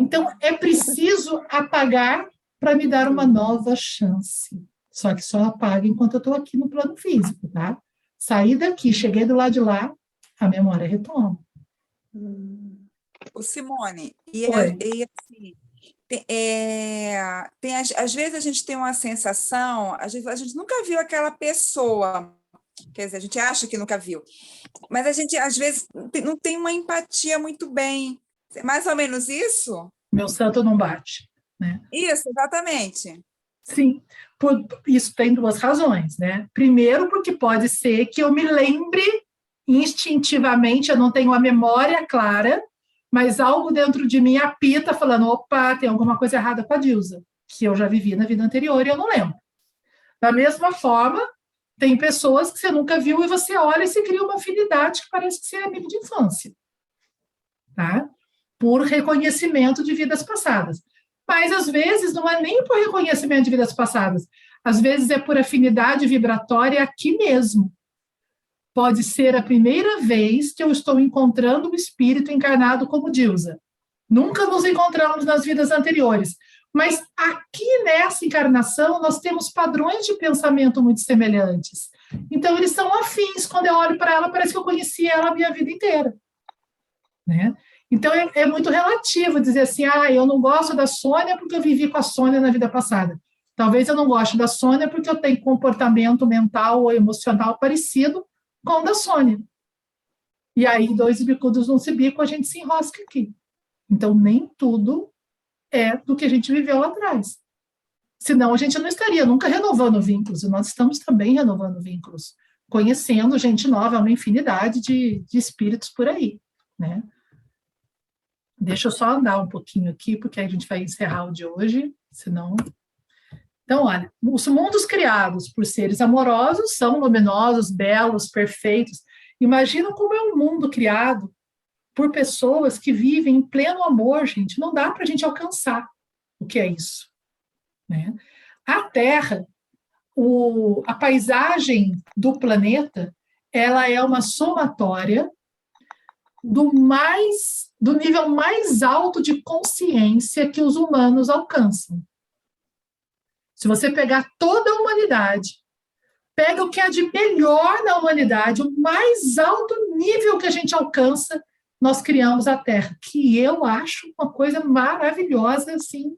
então, é preciso apagar para me dar uma nova chance. Só que só apaga enquanto eu estou aqui no plano físico, tá? Saí daqui, cheguei do lado de lá, a memória retoma. O Simone, e, e assim, tem, é, tem, às vezes a gente tem uma sensação, a gente, a gente nunca viu aquela pessoa, quer dizer, a gente acha que nunca viu, mas a gente às vezes não tem uma empatia muito bem. Mais ou menos isso? Meu santo não bate. Né? Isso, exatamente. Sim, por, isso tem duas razões, né? Primeiro, porque pode ser que eu me lembre instintivamente, eu não tenho a memória clara, mas algo dentro de mim apita falando, opa, tem alguma coisa errada com a Dilsa, que eu já vivi na vida anterior e eu não lembro. Da mesma forma, tem pessoas que você nunca viu e você olha e se cria uma afinidade que parece que você é amigo de infância. Tá? Por reconhecimento de vidas passadas. Mas às vezes não é nem por reconhecimento de vidas passadas, às vezes é por afinidade vibratória aqui mesmo pode ser a primeira vez que eu estou encontrando um espírito encarnado como Dilsa. Nunca nos encontramos nas vidas anteriores, mas aqui nessa encarnação nós temos padrões de pensamento muito semelhantes. Então eles são afins. Quando eu olho para ela, parece que eu conheci ela a minha vida inteira, né? Então é, é muito relativo dizer assim, ah, eu não gosto da Sônia porque eu vivi com a Sônia na vida passada. Talvez eu não goste da Sônia porque eu tenho comportamento mental ou emocional parecido com o da Sônia. E aí, dois bicudos num cibico, a gente se enrosca aqui. Então, nem tudo é do que a gente viveu lá atrás. Senão, a gente não estaria nunca renovando vínculos, e nós estamos também renovando vínculos, conhecendo gente nova, uma infinidade de, de espíritos por aí, né? Deixa eu só andar um pouquinho aqui, porque a gente vai encerrar o de hoje, senão Então, olha, os mundos criados por seres amorosos são luminosos, belos, perfeitos. Imagina como é um mundo criado por pessoas que vivem em pleno amor, gente. Não dá para a gente alcançar o que é isso. Né? A Terra, o, a paisagem do planeta, ela é uma somatória do mais do nível mais alto de consciência que os humanos alcançam. Se você pegar toda a humanidade, pega o que há de melhor na humanidade, o mais alto nível que a gente alcança, nós criamos a Terra, que eu acho uma coisa maravilhosa, assim,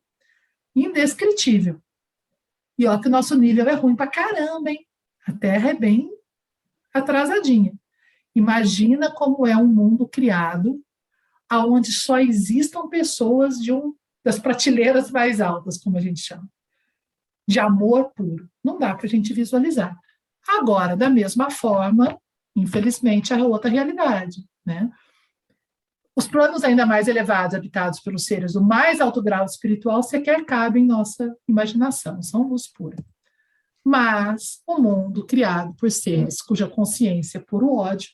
indescritível. E olha que o nosso nível é ruim para caramba, hein? A Terra é bem atrasadinha. Imagina como é um mundo criado aonde só existam pessoas de um das prateleiras mais altas, como a gente chama de amor puro. Não dá para a gente visualizar. Agora, da mesma forma, infelizmente, é outra realidade, né? Os planos ainda mais elevados, habitados pelos seres do mais alto grau espiritual, sequer cabem em nossa imaginação, são luz pura. Mas o mundo criado por seres cuja consciência é puro ódio,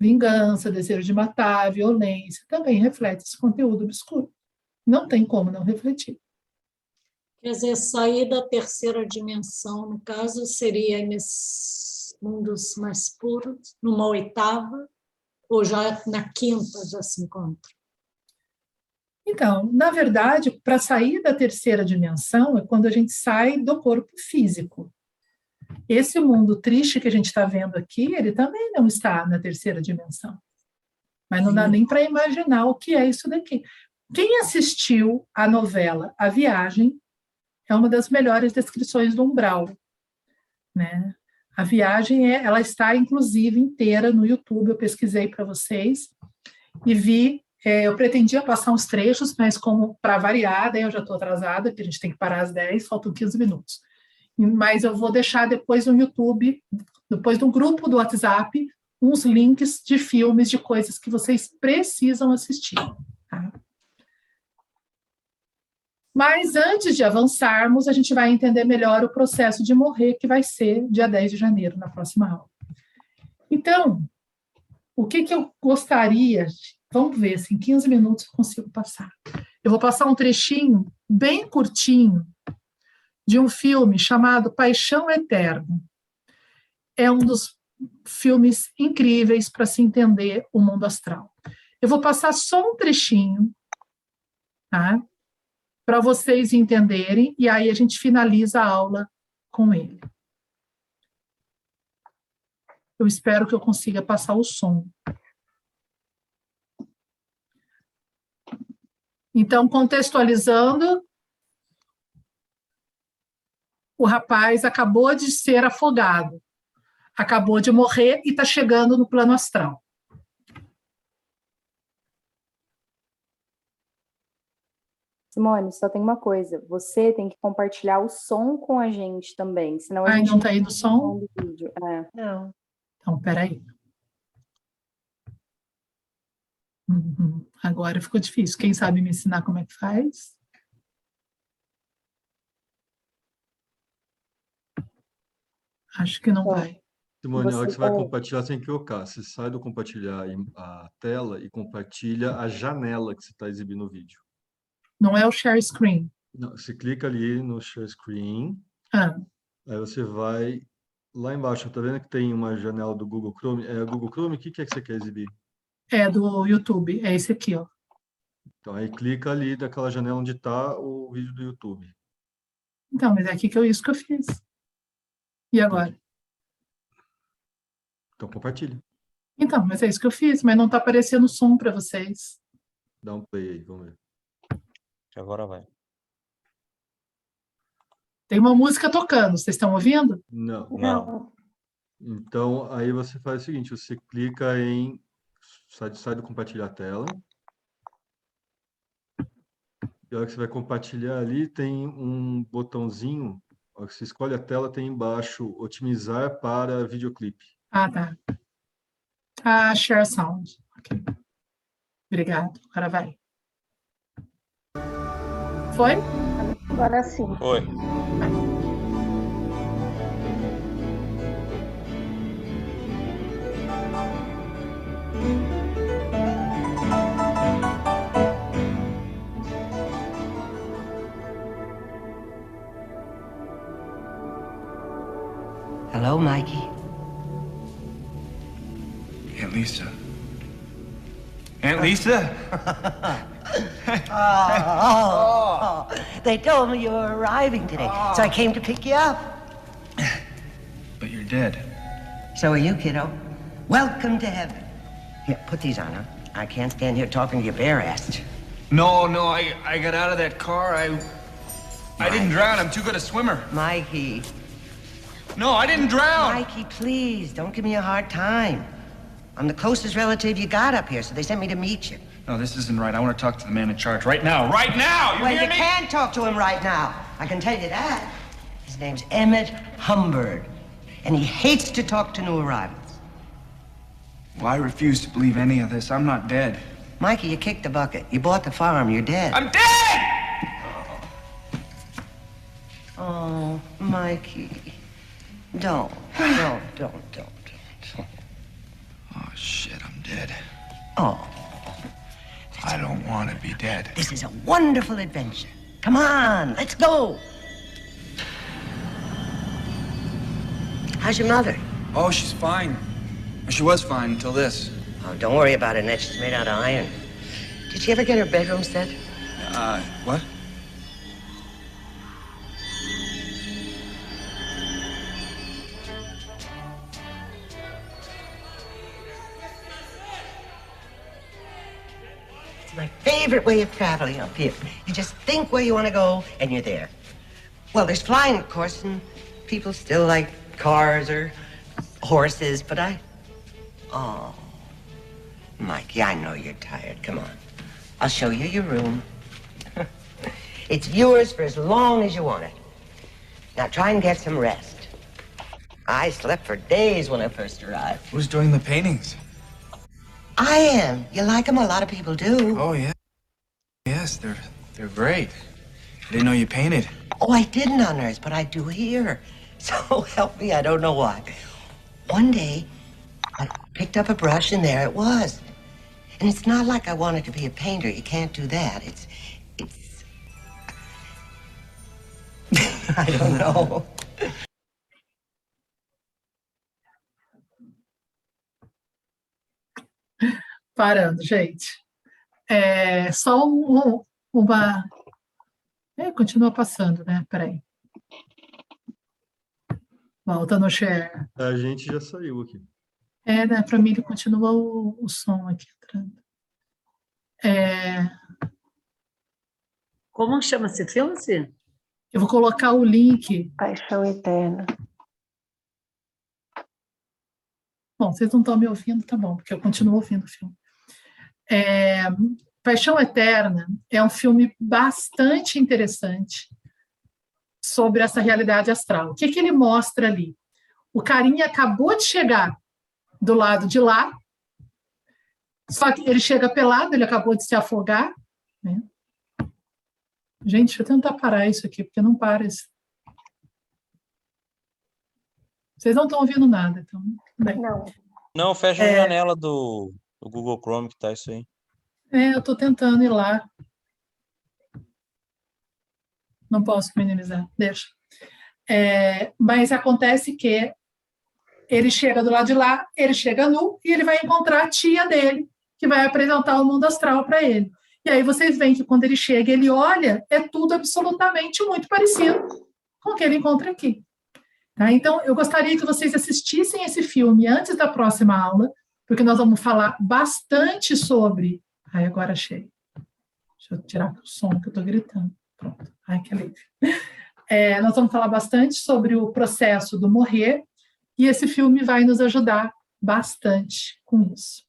vingança, desejo de matar, violência, também reflete esse conteúdo obscuro. Não tem como não refletir. Quer dizer, sair da terceira dimensão, no caso, seria nesses mundos mais puros, numa oitava, ou já na quinta já se encontra? Então, na verdade, para sair da terceira dimensão é quando a gente sai do corpo físico. Esse mundo triste que a gente está vendo aqui, ele também não está na terceira dimensão. Mas não dá nem para imaginar o que é isso daqui. Quem assistiu a novela A Viagem é uma das melhores descrições do umbral, né? A viagem é, ela está inclusive inteira no YouTube. Eu pesquisei para vocês e vi. É, eu pretendia passar uns trechos, mas como para variar, daí eu já estou atrasada, porque a gente tem que parar às 10, faltam 15 minutos. Mas eu vou deixar depois no YouTube, depois no grupo do WhatsApp, uns links de filmes, de coisas que vocês precisam assistir. Tá? Mas antes de avançarmos, a gente vai entender melhor o processo de morrer, que vai ser dia 10 de janeiro, na próxima aula. Então, o que, que eu gostaria, vamos ver se em 15 minutos eu consigo passar. Eu vou passar um trechinho bem curtinho de um filme chamado Paixão Eterno. É um dos filmes incríveis para se entender o mundo astral. Eu vou passar só um trechinho, tá? Para vocês entenderem, e aí a gente finaliza a aula com ele. Eu espero que eu consiga passar o som. Então, contextualizando, o rapaz acabou de ser afogado, acabou de morrer e está chegando no plano astral. Simone, só tem uma coisa, você tem que compartilhar o som com a gente também, senão a Ai, gente não tá indo o som? Do vídeo. É. Não. Então, peraí. Uhum. Agora ficou difícil. Quem sabe me ensinar como é que faz? Acho que não vai. Simone, na hora que você vai compartilhar, você tem que colocar. Você sai do compartilhar a tela e compartilha a janela que você está exibindo o vídeo. Não é o share screen. Não, você clica ali no share screen, Ah, aí você vai lá embaixo. Tá vendo que tem uma janela do Google Chrome? É Google Chrome, o que que é que você quer exibir? é do YouTube. É esse aqui, ó. Então, aí clica ali daquela janela onde está o vídeo do YouTube. Então, mas é aqui que eu isso que eu fiz. E agora? Então, compartilha. Então, mas é isso que eu fiz, mas não está aparecendo som para vocês. Dá um play aí, vamos ver. Agora vai. Tem uma música tocando, vocês estão ouvindo? Não. Não. Então, aí você faz o seguinte, você clica em... Sai, sai do compartilhar a tela. E a hora que você vai compartilhar ali, tem um botãozinho. A hora que você escolhe a tela, tem embaixo otimizar para videoclipe. Ah, tá. Ah, share sound. Ok. Obrigado. Agora vai. Foi? Agora sim. Oi. Hello, Mikey. Aunt Lisa. Aunt Lisa? oh, oh, they told me you were arriving today, so I came to pick you up. But you're dead. So are you, kiddo. Welcome to heaven. Here, put these on, huh? I can't stand here talking to you bare-assed. No, no, I, I got out of that car. I I didn't drown. I'm too good a swimmer. Mikey. No, I didn't drown. Mikey, please, don't give me a hard time. I'm the closest relative you got up here, so they sent me to meet you. No, this isn't right. I want to talk to the man in charge right now. Right now! You well, hear you me? can't talk to him right now. I can tell you that. His name's Emmett Humbird, and he hates to talk to new arrivals. Well, I refuse to believe any of this. I'm not dead. Mikey, you kicked the bucket. You bought the farm. You're dead. I'm dead! Oh, Mikey. Don't, don't, don't, don't, don't. Oh, shit, I'm dead. Oh. I don't want to be dead. This is a wonderful adventure. Come on, let's go. How's your mother? Oh, she's fine. She was fine until this. Oh, don't worry about her, Ned. She's made out of iron. Did she ever get her bedroom set? Uh, what? My favorite way of traveling up here. You just think where you want to go, and you're there. Well, there's flying, of course, and people still like cars or horses, but I. Oh. Mikey, I know you're tired. Come on. I'll show you your room. it's yours for as long as you want it. Now try and get some rest. I slept for days when I first arrived. Who's doing the paintings? I am. You like them? A lot of people do. Oh, yeah. Yes, they're they're great. I didn't know you painted. Oh, I didn't on Earth, but I do here. So help me, I don't know why. One day, I picked up a brush and there it was. And it's not like I wanted to be a painter. You can't do that. It's, it's. I don't know. Parando, gente. É só um, uma. É, continua passando, né? Peraí. Volta no share. A gente já saiu aqui. É, né? Para mim ele continua o, o som aqui entrando. É... Como chama esse filme? Eu vou colocar o link. Paixão Eterna. Bom, vocês não estão me ouvindo, tá bom, porque eu continuo ouvindo o filme. É, Paixão Eterna é um filme bastante interessante sobre essa realidade astral. O que, que ele mostra ali? O carinha acabou de chegar do lado de lá, só que ele chega pelado, ele acabou de se afogar. Né? Gente, deixa eu tentar parar isso aqui, porque não para isso. Vocês não estão ouvindo nada, então. Não. Não, fecha É. a janela do, do Google Chrome que tá isso aí. É, eu estou tentando ir lá. Não posso minimizar, deixa. É, mas acontece que ele chega do lado de lá, ele chega nu e ele vai encontrar a tia dele, que vai apresentar o mundo astral para ele. E aí vocês veem que quando ele chega, ele olha, é tudo absolutamente muito parecido com o que ele encontra aqui. Tá? Então, eu gostaria que vocês assistissem esse filme antes da próxima aula, porque nós vamos falar bastante sobre. Ai, agora achei. Deixa eu tirar o som que eu estou gritando. Pronto. Ai, que alívio. É, nós vamos falar bastante sobre o processo do morrer, e esse filme vai nos ajudar bastante com isso.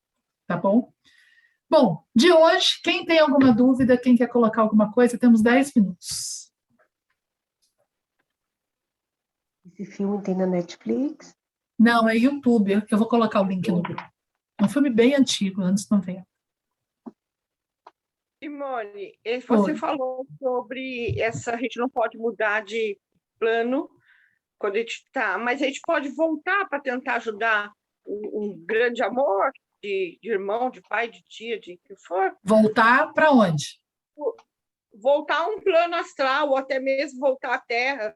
Tá bom? Bom, de hoje, quem tem alguma dúvida, quem quer colocar alguma coisa, temos 10 minutos. Esse filme tem na Netflix? Não, é YouTube. Eu vou colocar o link no grupo. É um filme bem antigo, anos 90. Simone, você Oi. falou sobre essa, a gente não pode mudar de plano quando a gente está, mas a gente pode voltar para tentar ajudar um, um grande amor de, de, irmão, de pai, de tia, de que for. Voltar para onde? Voltar a um plano astral, ou até mesmo voltar à Terra,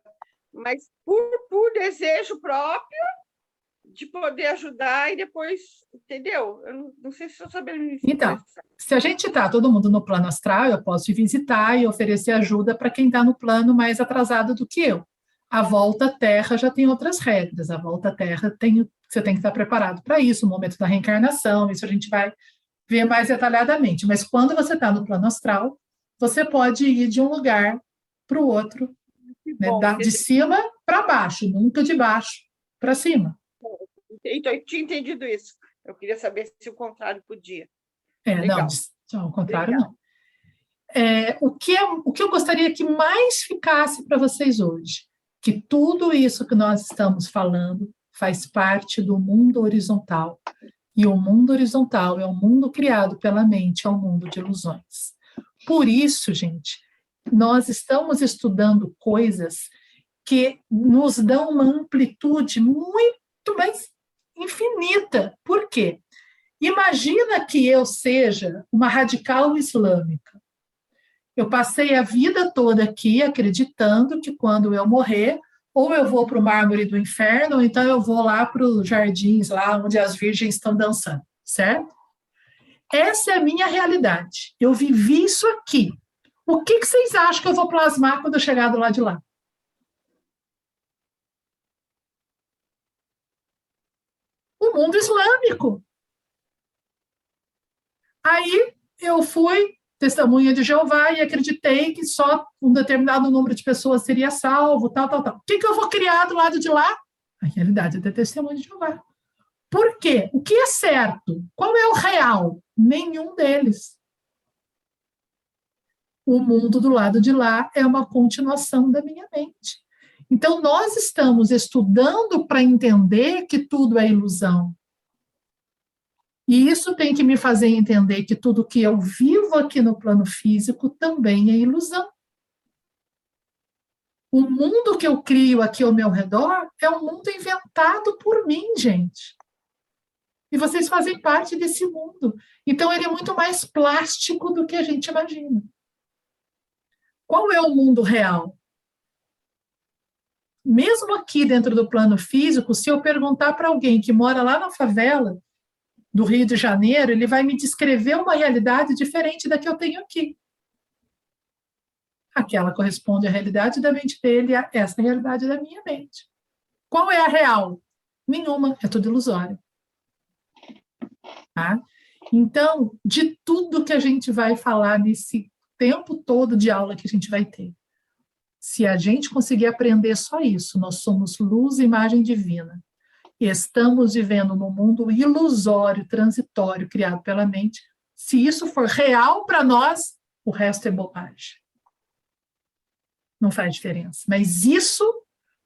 mas por, por desejo próprio de poder ajudar e depois, entendeu? Eu não, não sei se estou sabendo isso. Então, se a gente está todo mundo no plano astral, eu posso ir visitar e oferecer ajuda para quem está no plano mais atrasado do que eu. A volta à Terra já tem outras regras. A volta à Terra tem, você tem que estar preparado para isso, o momento da reencarnação, isso a gente vai ver mais detalhadamente. Mas quando você está no plano astral, você pode ir de um lugar para o outro, né? Bom, de cima para baixo, nunca de baixo para cima. Então, eu tinha entendido isso. Eu queria saber se o contrário podia. É, Legal. não, ao contrário, Legal. não. É, o, que eu, o que eu gostaria que mais ficasse para vocês hoje? Que tudo isso que nós estamos falando faz parte do mundo horizontal. E o mundo horizontal é um mundo criado pela mente, é um mundo de ilusões. Por isso, gente, nós estamos estudando coisas que nos dão uma amplitude muito mais infinita. Por quê? Imagina que eu seja uma radical islâmica. Eu passei a vida toda aqui acreditando que quando eu morrer, ou eu vou para o mármore do inferno, ou então eu vou lá para os jardins, lá onde as virgens estão dançando, certo? Essa é a minha realidade. Eu vivi isso aqui. O que, que vocês acham que eu vou plasmar quando eu chegar do lado de lá? O mundo islâmico. Aí eu fui testemunha de Jeová e acreditei que só um determinado número de pessoas seria salvo, tal, tal, tal. O que, que eu vou criar do lado de lá? A realidade é ter testemunha de Jeová. Por quê? O que é certo? Qual é o real? Nenhum deles. O mundo do lado de lá é uma continuação da minha mente. Então, nós estamos estudando para entender que tudo é ilusão. E isso tem que me fazer entender que tudo que eu vivo aqui no plano físico também é ilusão. O mundo que eu crio aqui ao meu redor é um mundo inventado por mim, gente. E vocês fazem parte desse mundo. Então, ele é muito mais plástico do que a gente imagina. Qual é o mundo real? Mesmo aqui dentro do plano físico, se eu perguntar para alguém que mora lá na favela do Rio de Janeiro, ele vai me descrever uma realidade diferente da que eu tenho aqui. Aquela corresponde à realidade da mente dele, a essa realidade da minha mente. Qual é a real? Nenhuma, é tudo ilusório. Tá? Então, de tudo que a gente vai falar nesse tempo todo de aula que a gente vai ter, se a gente conseguir aprender só isso, nós somos luz e imagem divina. E estamos vivendo num mundo ilusório, transitório, criado pela mente. Se isso for real para nós, o resto é bobagem. Não faz diferença. Mas isso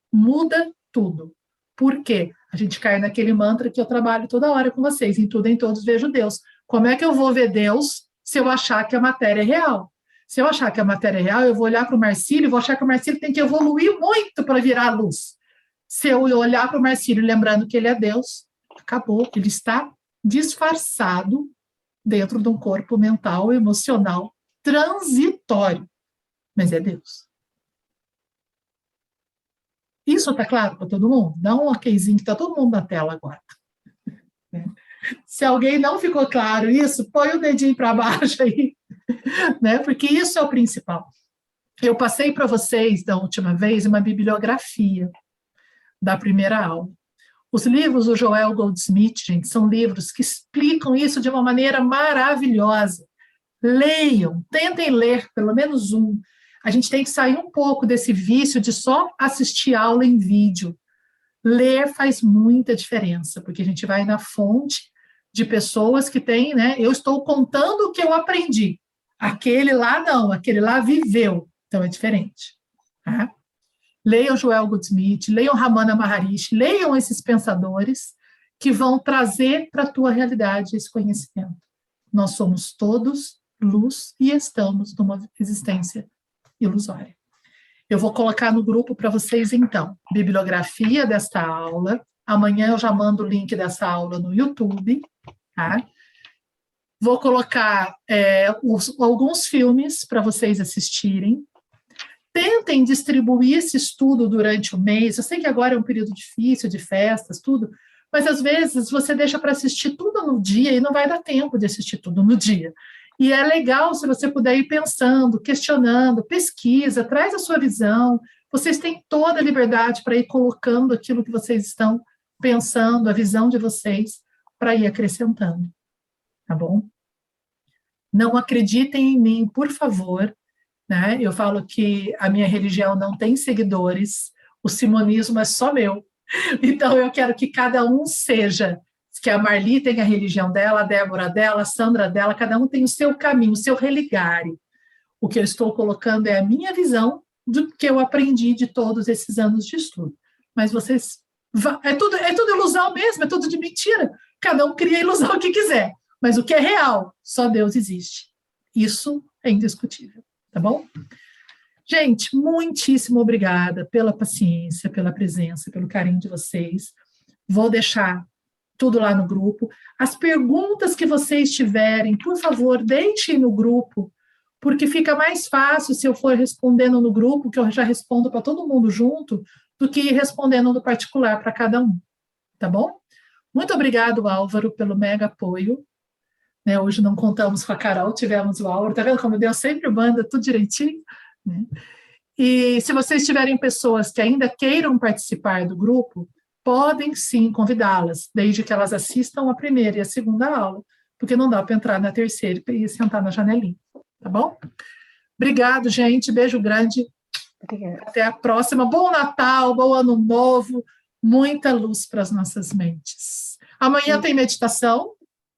muda tudo. Por quê? A gente cai naquele mantra que eu trabalho toda hora com vocês. Em tudo, em todos, vejo Deus. Como é que eu vou ver Deus se eu achar que a matéria é real? Se eu achar que a matéria é real, eu vou olhar para o Marcílio e vou achar que o Marcílio tem que evoluir muito para virar luz. Se eu olhar para o Marcílio lembrando que ele é Deus, acabou. Ele está disfarçado dentro de um corpo mental, emocional, transitório. Mas é Deus. Isso está claro para todo mundo? Dá um okzinho que está todo mundo na tela agora. Se alguém não ficou claro isso, põe o dedinho para baixo aí né? Porque isso é o principal. Eu passei para vocês da última vez uma bibliografia da primeira aula. Os livros do Joel Goldsmith, gente, são livros que explicam isso de uma maneira maravilhosa. Leiam, tentem ler pelo menos um. A gente tem que sair um pouco desse vício de só assistir aula em vídeo. Ler faz muita diferença, porque a gente vai na fonte de pessoas que têm, né? Eu estou contando o que eu aprendi. Aquele lá não, aquele lá viveu, então é diferente. Tá? Leiam Joel Goldsmith, leiam Ramana Maharishi, leiam esses pensadores que vão trazer para a tua realidade esse conhecimento. Nós somos todos luz e estamos numa existência ilusória. Eu vou colocar no grupo para vocês, então, bibliografia desta aula. Amanhã eu já mando o link dessa aula no YouTube, tá? Vou colocar é, os, alguns filmes para vocês assistirem. Tentem distribuir esse estudo durante o mês. Eu sei que agora é um período difícil de festas, tudo, mas às vezes você deixa para assistir tudo no dia e não vai dar tempo de assistir tudo no dia. E é legal se você puder ir pensando, questionando, pesquisa, traz a sua visão. Vocês têm toda a liberdade para ir colocando aquilo que vocês estão pensando, a visão de vocês, para ir acrescentando. Tá bom? Não acreditem em mim, por favor. Né? Eu falo que a minha religião não tem seguidores, o simonismo é só meu. Então eu quero que cada um seja que a Marli tem a religião dela, a Débora dela, a Sandra dela, cada um tem o seu caminho, o seu religare. O que eu estou colocando é a minha visão do que eu aprendi de todos esses anos de estudo. Mas vocês é tudo é tudo ilusão mesmo, é tudo de mentira. Cada um cria a ilusão que quiser, mas o que é real, só Deus existe. Isso é indiscutível, tá bom? Gente, muitíssimo obrigada pela paciência, pela presença, pelo carinho de vocês. Vou deixar tudo lá no grupo. As perguntas que vocês tiverem, por favor, deixem no grupo, porque fica mais fácil se eu for respondendo no grupo, que eu já respondo para todo mundo junto, do que respondendo no particular para cada um. Tá bom? Muito obrigado, Álvaro, pelo mega apoio. Né, hoje não contamos com a Carol, tivemos o Álvaro. Tá vendo como Deus sempre manda tudo direitinho? Né? E se vocês tiverem pessoas que ainda queiram participar do grupo, podem sim convidá-las, desde que elas assistam a primeira e a segunda aula, porque não dá para entrar na terceira e sentar na janelinha, tá bom? Obrigado, gente, beijo grande. Obrigada. Até a próxima. Bom Natal, bom Ano Novo, muita luz para as nossas mentes. Amanhã sim. tem meditação,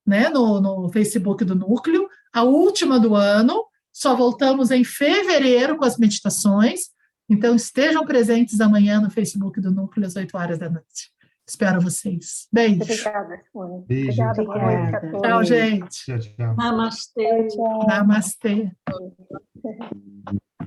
né, no, no Facebook do Núcleo, a última do ano. Só voltamos em fevereiro com as meditações. Então, estejam presentes amanhã no Facebook do Núcleo às 8 horas da noite. Espero vocês. Beijo. Obrigada, Simone. Beijo. Obrigada, Obrigada. Tchau, gente. Tchau, tchau. Namastê. Tchau. Namastê.